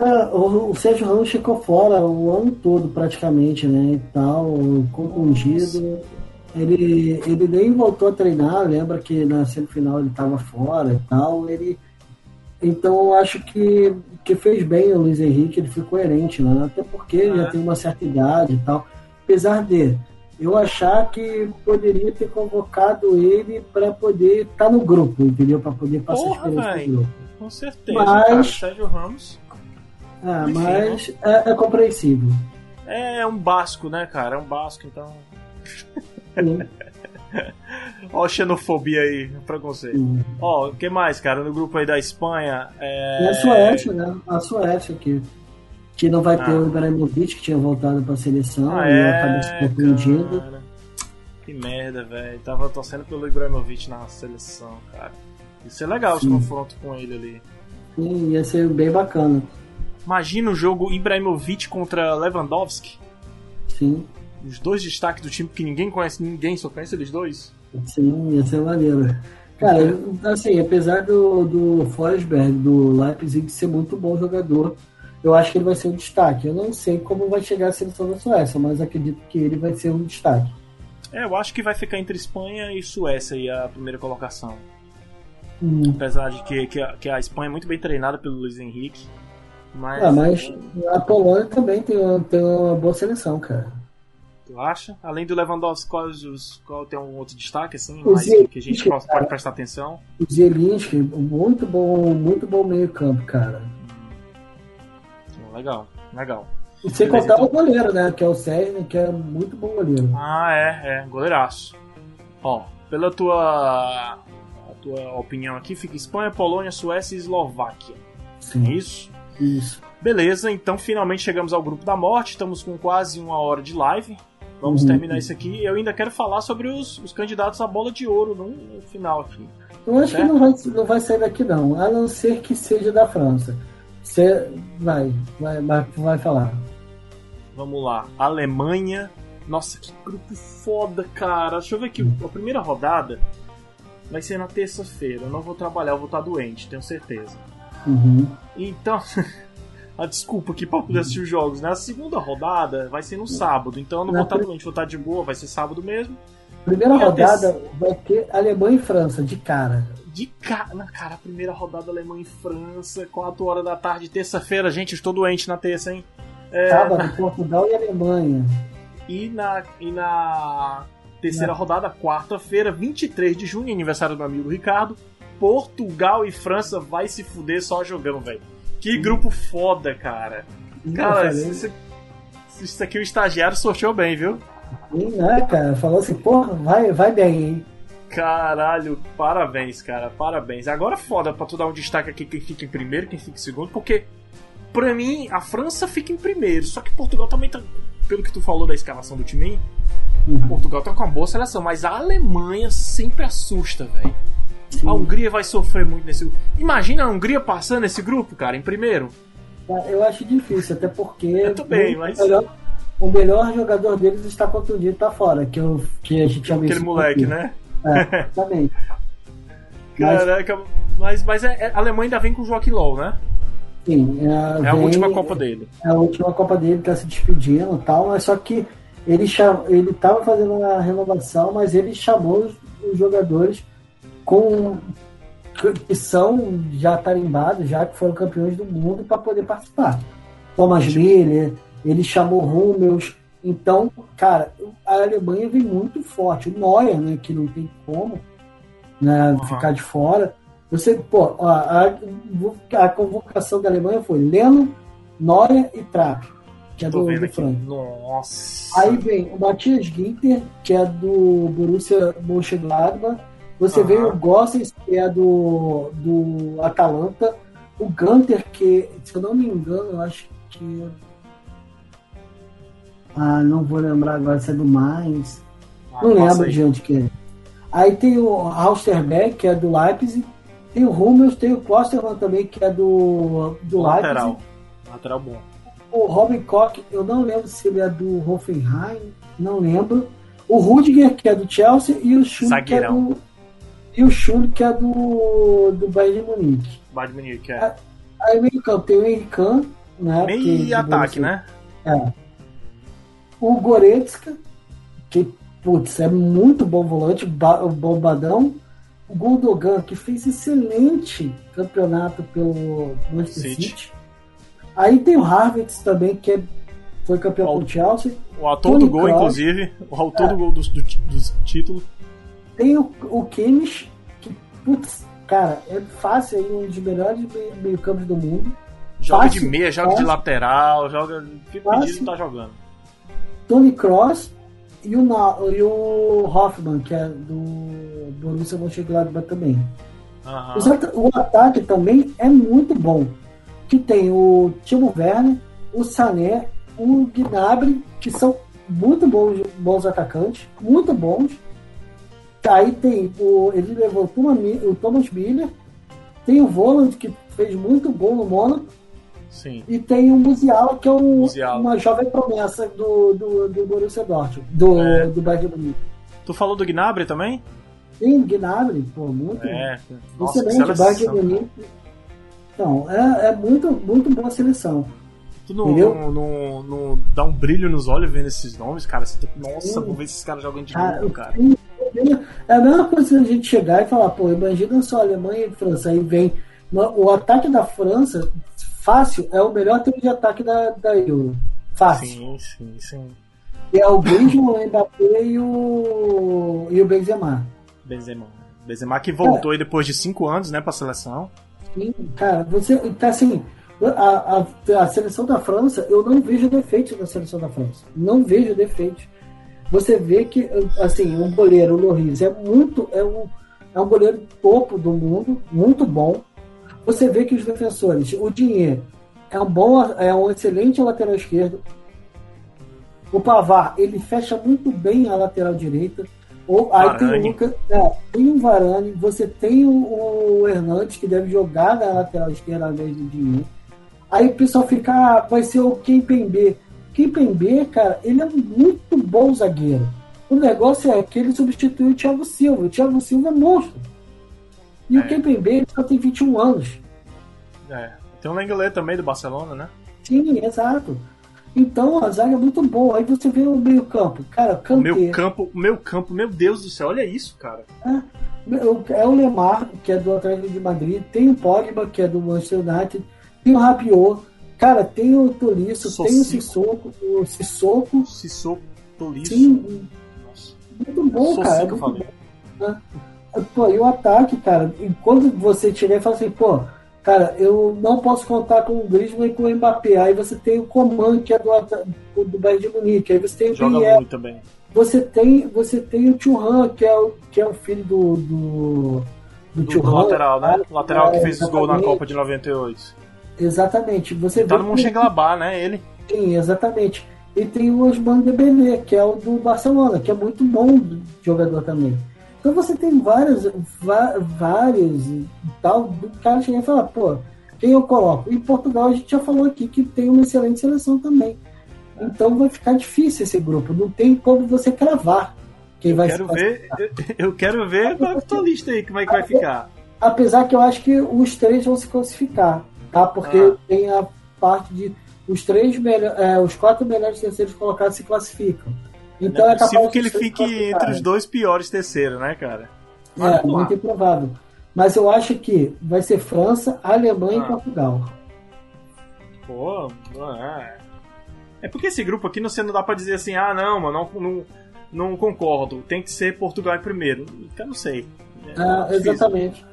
Ah, o, o, Sérgio Ramos ficou fora o ano todo, praticamente, né? E tal, confundido. Ele, ele nem voltou a treinar, lembra que na semifinal ele estava fora e tal. Ele Então eu acho que, que fez bem o Luiz Henrique, ele foi coerente, né? Até porque ele já É. tem uma certa idade e tal. Apesar de eu achar que poderia ter convocado ele para poder estar no grupo, entendeu? Para poder passar Porra, a experiência véi. no grupo. Com certeza, Mas- cara. Sérgio Ramos Ah, Enfim, mas é, é compreensível. é um basco, né, cara? É um basco, então. Sim, Ó, xenofobia aí, preconceito. Ó, o que mais, cara? No grupo aí da Espanha. É... E a Suécia, né? A Suécia que, que não vai ter Ah. o Ibrahimovic, que tinha voltado para a seleção Ah, e é, acabou se confundindo. Que merda, velho. Tava torcendo pelo Ibrahimovic na seleção, cara. Isso é legal, esse Sim. confronto com ele ali. Sim, ia ser bem bacana. Imagina o jogo Ibrahimovic contra Lewandowski. Sim, Os dois destaques do time que ninguém conhece, ninguém só conhece eles dois. sim, ia ser maneiro. Cara, assim, apesar do, do Forsberg, do Leipzig ser muito bom jogador, eu acho que ele vai ser um destaque. Eu não sei como vai chegar a seleção da Suécia, mas acredito que ele vai ser um destaque. É, eu acho que vai ficar entre Espanha e Suécia aí a primeira colocação. Hum. Apesar de que, que, a, que a Espanha é muito bem treinada pelo Luiz Henrique. Mas, Ah, mas a Polônia também tem uma, tem uma boa seleção, cara. Tu acha? Além do Lewandowski, qual, os- qual tem algum outro destaque assim, mais que a gente cara. pode, prestar atenção? O Zielinski, muito bom, muito bom meio campo, cara. Legal, legal. E sem Beleza, contar então. o goleiro, né? Que é o Sérgio, que é muito bom goleiro. Ah, é, é, goleiraço. Ó, pela tua, tua opinião aqui, fica Espanha, Polônia, Suécia e Eslováquia. É Sim, isso? isso. Beleza, então finalmente chegamos ao grupo da morte. Estamos com quase uma hora de live. Vamos Uhum. terminar isso aqui. Eu ainda quero falar sobre os, os candidatos à bola de ouro no, no final aqui. Eu acho que Certo. não vai, não vai sair daqui, não. A não ser que seja da França. Você vai, vai, vai, vai falar. Vamos lá. Alemanha. Nossa, que grupo foda, cara. Deixa eu ver aqui. A primeira rodada vai ser na terça-feira. Eu não vou trabalhar, eu vou estar doente, tenho certeza. Uhum. Então. A desculpa aqui pra poder assistir os jogos, né? A segunda rodada vai ser no sábado, então eu não Na vou estar doente, vou estar de boa, vai ser sábado mesmo. Primeira E rodada vai ter Alemanha e França, de cara. De cara, cara, a primeira rodada Alemanha e França, 4 horas da tarde, terça-feira, gente, estou doente na terça, hein? É, Sábado, Portugal e Alemanha. e na, e na terceira rodada, quarta-feira, 23 de junho, aniversário do meu amigo Ricardo, Portugal e França vai se fuder só jogando, velho. Que grupo foda, cara. Cara, falei, isso, isso aqui o estagiário sorteou bem, viu? Sim, né, cara? Falou assim, porra, vai, vai bem, hein? Caralho, parabéns, cara, parabéns. Agora foda pra tu dar um destaque aqui quem fica em primeiro, quem fica em segundo, porque pra mim a França fica em primeiro, só que Portugal também tá, pelo que tu falou da escalação do time, Uhum. Portugal tá com uma boa seleção, mas a Alemanha sempre assusta, velho. Sim. A Hungria vai sofrer muito nesse grupo. Imagina a Hungria passando esse grupo, cara, em primeiro. Eu acho difícil, até porque Eu também, o mas- melhor, o melhor jogador deles está contundido e tá fora, que, eu, que a gente já Aquele moleque, aqui. né? É, exatamente. Caraca, mas, mas é, é- a Alemanha ainda vem com o Joaquim Low, né? sim, é, É a última Copa dele. É a última Copa dele, tá se despedindo e tal, mas só que ele, cham... ele tava fazendo a renovação, mas ele chamou os, os jogadores com que são já tarimbados, já que foram campeões do mundo, para poder participar. Thomas Miller, ele chamou Hummels. Então, cara, a Alemanha vem muito forte. O Neuer, né, que não tem como né, Uhum. ficar de fora. Você, pô, a, a, a convocação da Alemanha foi Leno, Neuer e Trapp, que é Tô do, do. Franco. Nossa. Aí vem o Matias Ginter, que é do Borussia Mönchengladbach. Você Aham. vê o Gossens, que é do, do Atalanta. O Gunter, que, se eu não me engano, eu acho que... Ah, não vou lembrar agora se é do Mainz. Ah, Não lembro de onde que é. Aí tem o Austerbeck, que é do Leipzig. Tem o Hummels, tem o Klosterman também, que é do, do Lateral. Leipzig. Lateral bom. O Robin Koch, eu não lembro se ele é do Hoffenheim, não lembro. O Rudiger, que é do Chelsea, e o Schund, que é do. E o Schund, que é do, do Bayern de Munique. Bayern de Munique, é. Aí meio campo tem o Henrican, né? Meio que- do ataque, né? É. O Goretzka, que, putz, é muito bom volante, ba- bombadão. o Gundogan, que fez excelente campeonato pelo Manchester City. City. Aí tem o Harvard também, que é, foi campeão o Chelsea. O autor Tony do gol, Cross, inclusive. O autor é. do gol do, do, do título. Tem o, o Kimmich, que, putz, cara, é fácil aí, um dos melhores meio-campos do mundo. Joga fácil, de meia, joga fácil. de lateral, joga. Que pedido tá jogando. Tony Cross e o, e o Hoffman, que é do Borussia Mönchengladbach também. Uhum. O ataque também é muito bom. Que tem o Timo Werner, o Sané, o Gnabry, que são muito bons, bons atacantes, muito bons. Aí tem o. Ele levou o Thomas Miller, tem o Voland, que fez muito gol no Mônaco. Sim. E tem o Musiala, que é um, uma jovem promessa do, do, do Borussia Dortmund, do, é. do Bayern de Munique. Tu falou do Gnabry também? Sim, Gnabry, pô, muito é. excelente, Bayern de Munique. Então, é, é muito, muito boa seleção. Tu não, não, não, não, dá um brilho nos olhos vendo esses nomes, cara? Você, nossa, sim. vou ver esses caras jogando de novo, cara. Sim, é a mesma coisa a gente chegar e falar, pô, imagina só Alemanha e França, aí vem o ataque da França, fácil, é o melhor time de ataque da, da Euro. Fácil. Sim, sim, sim. E é o Griezmann, o Mbappé e o, e o Benzema. Benzema. Benzema que voltou é. depois de cinco anos, né, pra seleção. Sim, cara, você tá assim, a, a, a, seleção da França, eu não vejo defeitos na seleção da França. Não vejo defeitos você vê que, assim, um goleiro, o Loris, é muito. É um, é um goleiro topo do mundo, muito bom. Você vê que os defensores, o Dinheiro é um bom, é um excelente lateral esquerdo. O Pavar, ele fecha muito bem a lateral direita. Ou, aí tem o Lucas, é, tem o Varane, você tem o, o Hernandes, que deve jogar na lateral esquerda ao invés do Dinheiro. Aí o pessoal fica, ah, vai ser o Kempembe. Kimpembe, cara, ele é muito bom zagueiro. O negócio é que ele substituiu o Thiago Silva. O Thiago Silva é monstro. E é. o Kimpembe só tem 21 anos. É. Tem o Lenglet também do Barcelona, né? Sim, exato. Então a zaga é muito boa. Aí você vê o meio campo. Cara, Kanté. O meu campo, meu campo, meu Deus do céu, olha isso, cara. É, é o Lemar, que é do Atlético de Madrid. Tem o Pogba, que é do Manchester United. Tem o Rapiot Cara, tem o Tolisso, tem o Sissoko, o Sissoko. Sissoko, Tolisso. Sim. Muito bom, cara. Muito bom, né? Pô, e o ataque, cara, e quando você tiver e fala assim, pô, cara, eu não posso contar com o Griezmann e com o Mbappé. Aí você tem o Coman, que é do, do Bayern de Munique. Aí você tem o Joga Biel. muito também. Você tem, você tem o Churran, que é o, que é o filho do. Do, do, do, do lateral, né? O lateral é, que fez os gols na Copa de 98. Exatamente. Você tá no Mönchengladbach, né, ele? Sim, exatamente. E tem o Osman Dembélé, que é o do Barcelona, que é muito bom jogador também. Então você tem várias, várias e tal, do cara chegar e falar, pô, quem eu coloco? Em Portugal a gente já falou aqui que tem uma excelente seleção também. Então vai ficar difícil esse grupo, não tem como você cravar quem vai quero ver, Eu quero ver a tua lista aí, como é que vai ficar. Apesar que eu acho que os três vão se classificar tá? Porque ah. tem a parte de os três melhores, é, os quatro melhores terceiros colocados se classificam. Então é, é possível que ele fique entre os dois piores terceiros, né, cara? Mas, é, muito improvável. Mas eu acho que vai ser França, Alemanha ah. e Portugal. Pô, é. É porque esse grupo aqui você não dá pra dizer assim, ah, não, mano, não, não, não concordo. Tem que ser Portugal em primeiro. Eu não sei. É, ah, exatamente.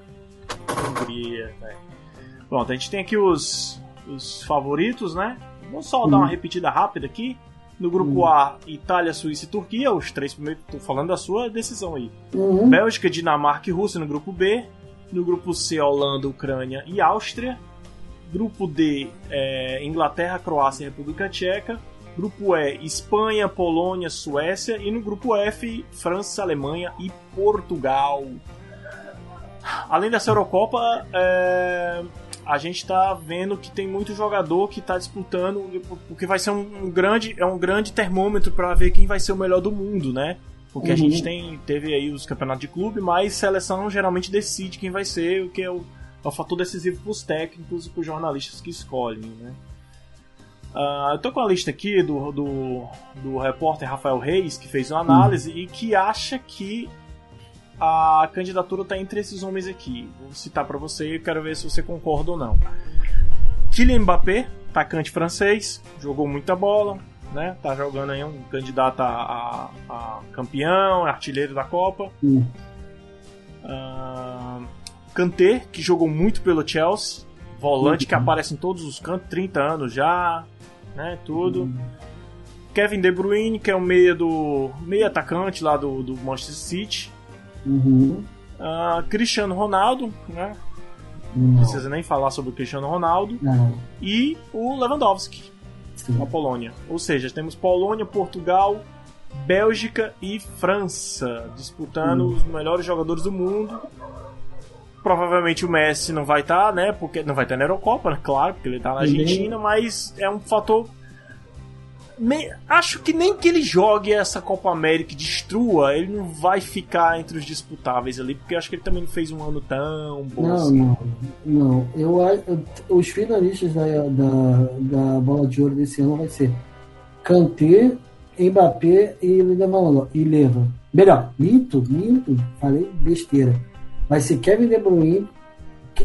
Hungria, velho. Pronto, a gente tem aqui os, os favoritos, né? Vamos só uhum. dar uma repetida rápida aqui. No grupo uhum. A, Itália, Suíça e Turquia, os três primeiros. Tô falando da sua decisão aí. Uhum. Bélgica, Dinamarca e Rússia no grupo B. No grupo C, Holanda, Ucrânia e Áustria. Grupo D, é, Inglaterra, Croácia e República Tcheca. Grupo E, Espanha, Polônia, Suécia. E no grupo F, França, Alemanha e Portugal. Além dessa Eurocopa, é, a gente está vendo que tem muito jogador que está disputando, porque vai ser um, um, grande, é um grande termômetro para ver quem vai ser o melhor do mundo, né? Porque uhum. a gente tem, teve aí os campeonatos de clube, mas seleção geralmente decide quem vai ser, o que é o, é o fator decisivo para os técnicos e para os jornalistas que escolhem, né? Uh, eu tô com a lista aqui do, do, do repórter Rafael Reis, que fez uma análise uhum. e que acha que a candidatura tá entre esses homens aqui. Vou citar para você e quero ver se você concorda ou não. Kylian Mbappé, atacante francês, jogou muita bola, né? Tá jogando aí um candidato a, a, a campeão, artilheiro da Copa. Hum. Uh, Kanté, que jogou muito pelo Chelsea, volante que aparece em todos os cantos, 30 anos já, né? Tudo. Kevin De Bruyne, que é o meia do meia atacante lá do, do Manchester City. Uhum. Uh, Cristiano Ronaldo, né? Não Não. precisa nem falar sobre o Cristiano Ronaldo. Não. E o Lewandowski, Sim. a Polônia. Ou seja, temos Polônia, Portugal, Bélgica e França disputando Hum. os melhores jogadores do mundo. Provavelmente o Messi não vai estar, né? Porque não vai estar na Eurocopa, né? Claro, porque ele tá na Argentina, mas é um fator. Me- Acho que nem que ele jogue essa Copa América e destrua, ele não vai ficar entre os disputáveis ali, porque acho que ele também não fez um ano tão bom Não, assim. não, não. Eu, eu- os finalistas da, da, da bola de ouro desse ano vai ser Kanté, Mbappé e Leva. Melhor, Mito, Mito, falei besteira. Vai ser Kevin De Bruyne,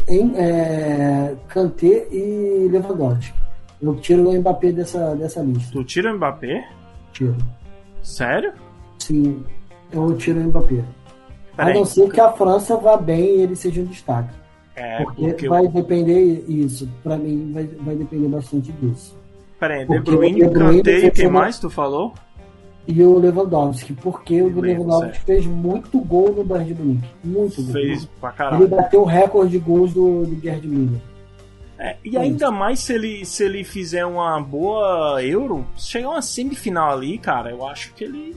em, é, Kanté e Lewandowski. Eu tiro o Mbappé dessa, dessa lista. Tu tira o Mbappé? Tiro. Sério? Sim, eu tiro o Mbappé. A Peraí. não ser que a França vá bem e ele seja um destaque. É, Porque, porque. vai depender isso. Pra mim, vai, vai depender bastante disso. Peraí, De Bruyne, o De Bruyne Kanté e fez quem mais tu falou? E o Lewandowski, porque o Lembro, Lewandowski certo. fez muito gol no Bayern de Munique. Muito gol. Fez pra Ele caralho. bateu o recorde de gols do, do Gerd Müller. É, e ainda mais se ele, se ele fizer uma boa Euro, se chegar uma semifinal ali, cara, eu acho que ele.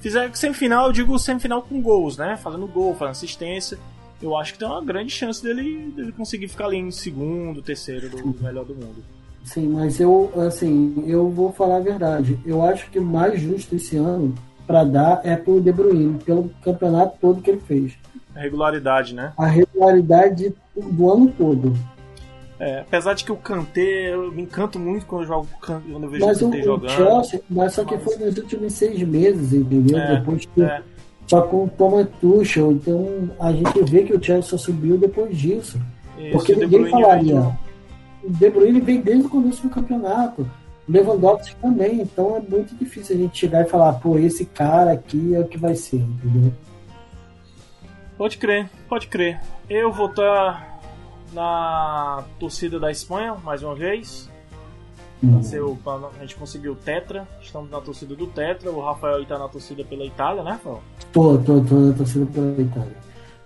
Fizer semifinal, eu digo semifinal com gols, né? Fazendo gol, fazendo assistência. Eu acho que tem uma grande chance dele, dele conseguir ficar ali em segundo, terceiro do melhor do mundo. Sim, mas eu, assim, eu vou falar a verdade. Eu acho que o mais justo esse ano pra dar é pro De Bruyne, pelo campeonato todo que ele fez. A regularidade, né? A regularidade do ano todo. É, apesar de que o Kanté, eu me encanto muito quando eu jogo quando eu vejo Mas o Kanté jogando. Chelsea, mas só que Mas- foi nos últimos seis meses, entendeu? É, Depois que é. só com o Thomas Tuchel. Então a gente vê que o Chelsea só subiu depois disso. Isso, Porque ninguém falaria. O De Bruyne vem desde o começo do campeonato. Lewandowski também. Então é muito difícil a gente chegar e falar, pô, esse cara aqui é o que vai ser, entendeu? Pode crer, pode crer. Eu vou estar na torcida da Espanha, mais uma vez. Pra- a gente conseguiu o Tetra. Estamos na torcida do Tetra. O Rafael está na torcida pela Itália, né, Rafael? Tô, tô, tô na torcida pela Itália.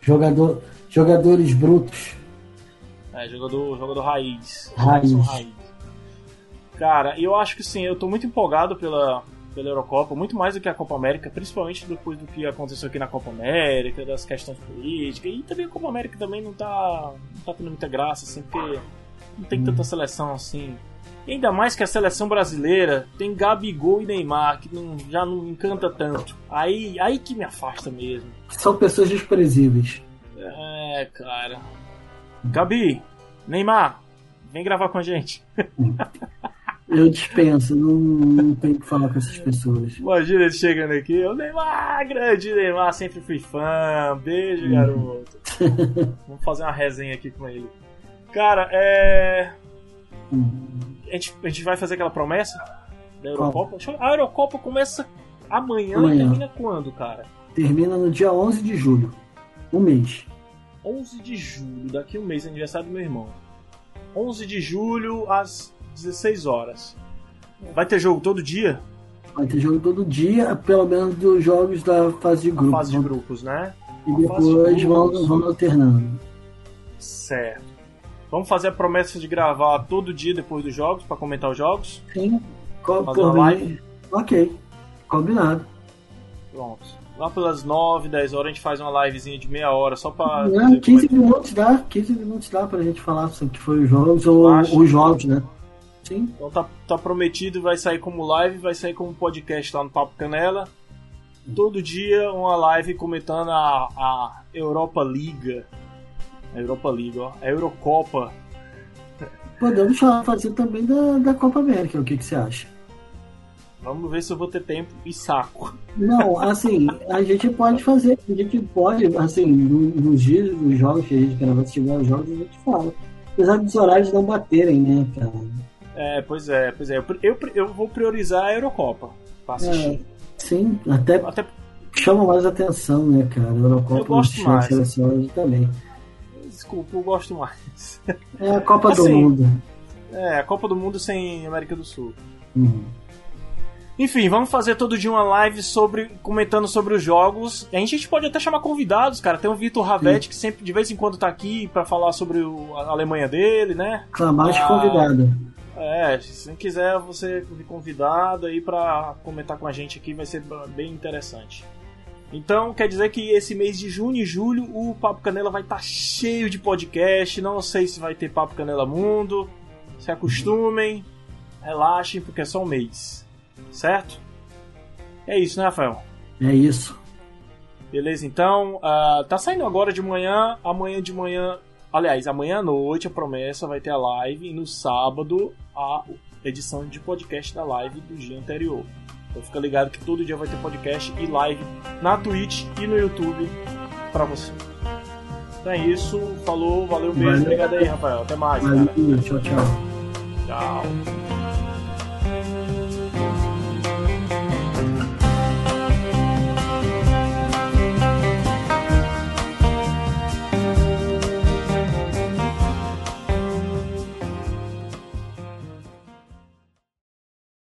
Jogador, jogadores brutos. É, jogador, jogador raiz. Raiz. Raiz. Cara, eu acho que sim, eu tô muito empolgado pela, pela Eurocopa, muito mais do que a Copa América, principalmente depois do que aconteceu aqui na Copa América, das questões políticas, e também a Copa América também não tá, não tá tendo muita graça, assim, porque não tem tanta seleção assim. E ainda mais que a seleção brasileira tem Gabigol e Neymar, que não- já não encanta tanto. Aí, aí que me afasta mesmo. São pessoas desprezíveis. É, cara. Gabi, Neymar, vem gravar com a gente. Eu dispenso, não, não tenho o que falar com essas pessoas. Imagina ele chegando aqui, o Neymar, grande Neymar, sempre fui fã. Beijo, Uhum. garoto. Vamos fazer uma resenha aqui com ele. Cara, é. A gente, a gente vai fazer aquela promessa da Eurocopa? Eu- A Eurocopa começa amanhã, Amanhã. e termina quando, cara? Termina no dia 11 de julho. Um mês. 11 de julho, daqui um mês, aniversário do meu irmão. 11 de julho, às 16 horas. Vai ter jogo todo dia? Vai ter jogo todo dia, pelo menos dos jogos da fase de grupos. Fase de grupos, né? E A de depois vão, grupos. vão alternando. Certo. Vamos fazer a promessa de gravar todo dia depois dos jogos, pra comentar os jogos? Sim. Co Fazer por uma live? Ok. Combinado. Pronto. Lá pelas 9, 10 horas a gente faz uma livezinha de meia hora só pra. Não, dizer 15 como é minutos dá. 15 minutos dá pra gente falar sobre o que foi os jogos ou os jogos, né? Sim. Então tá, tá prometido, vai sair como live, vai sair como podcast lá no Papo Canela. Todo dia uma live comentando a, a Europa Liga. A Europa Liga, ó. A Eurocopa. Podemos falar- fazer também da, da Copa América, o que, que você acha? Vamos ver se eu vou ter tempo e saco. Não, assim, a gente pode fazer, a gente pode, assim, nos dias dos jogos que a gente grava, se tiver os jogos, a gente fala. Apesar dos horários não baterem, né, cara? É, pois é, pois é. Eu, eu, eu vou priorizar a Eurocopa pra assistir. É, sim, até, até chama mais atenção, né, cara? A Eurocopa eu gosto mais. seleção também. Desculpa, eu gosto mais. É a Copa assim, do Mundo. É, a Copa do Mundo sem América do Sul. Uhum. Enfim, vamos fazer todo dia uma live sobre comentando sobre os jogos. A gente pode até chamar convidados, cara. Tem o Vitor Ravetti que sempre de vez em quando tá aqui para falar sobre o, a Alemanha dele, né? Clamar de ah, convidado. É, se quiser você me convidado aí para comentar com a gente aqui, vai ser bem interessante. Então, quer dizer que esse mês de junho e julho o Papo Canela vai estar tá cheio de podcast. Não sei se vai ter Papo Canela Mundo. Se acostumem, relaxem, porque é só um mês. Certo? É isso, né, Rafael? É isso. Beleza, então. Uh, tá saindo agora de manhã. Amanhã de manhã. Aliás, amanhã à noite a promessa vai ter a live. E no sábado a edição de podcast da live do dia anterior. Então fica ligado que todo dia vai ter podcast e live na Twitch e no YouTube pra você. Então é isso. Falou, valeu. Valeu. Obrigado aí, Rafael. Até mais. Valeu, cara. tchau, tchau. Tchau.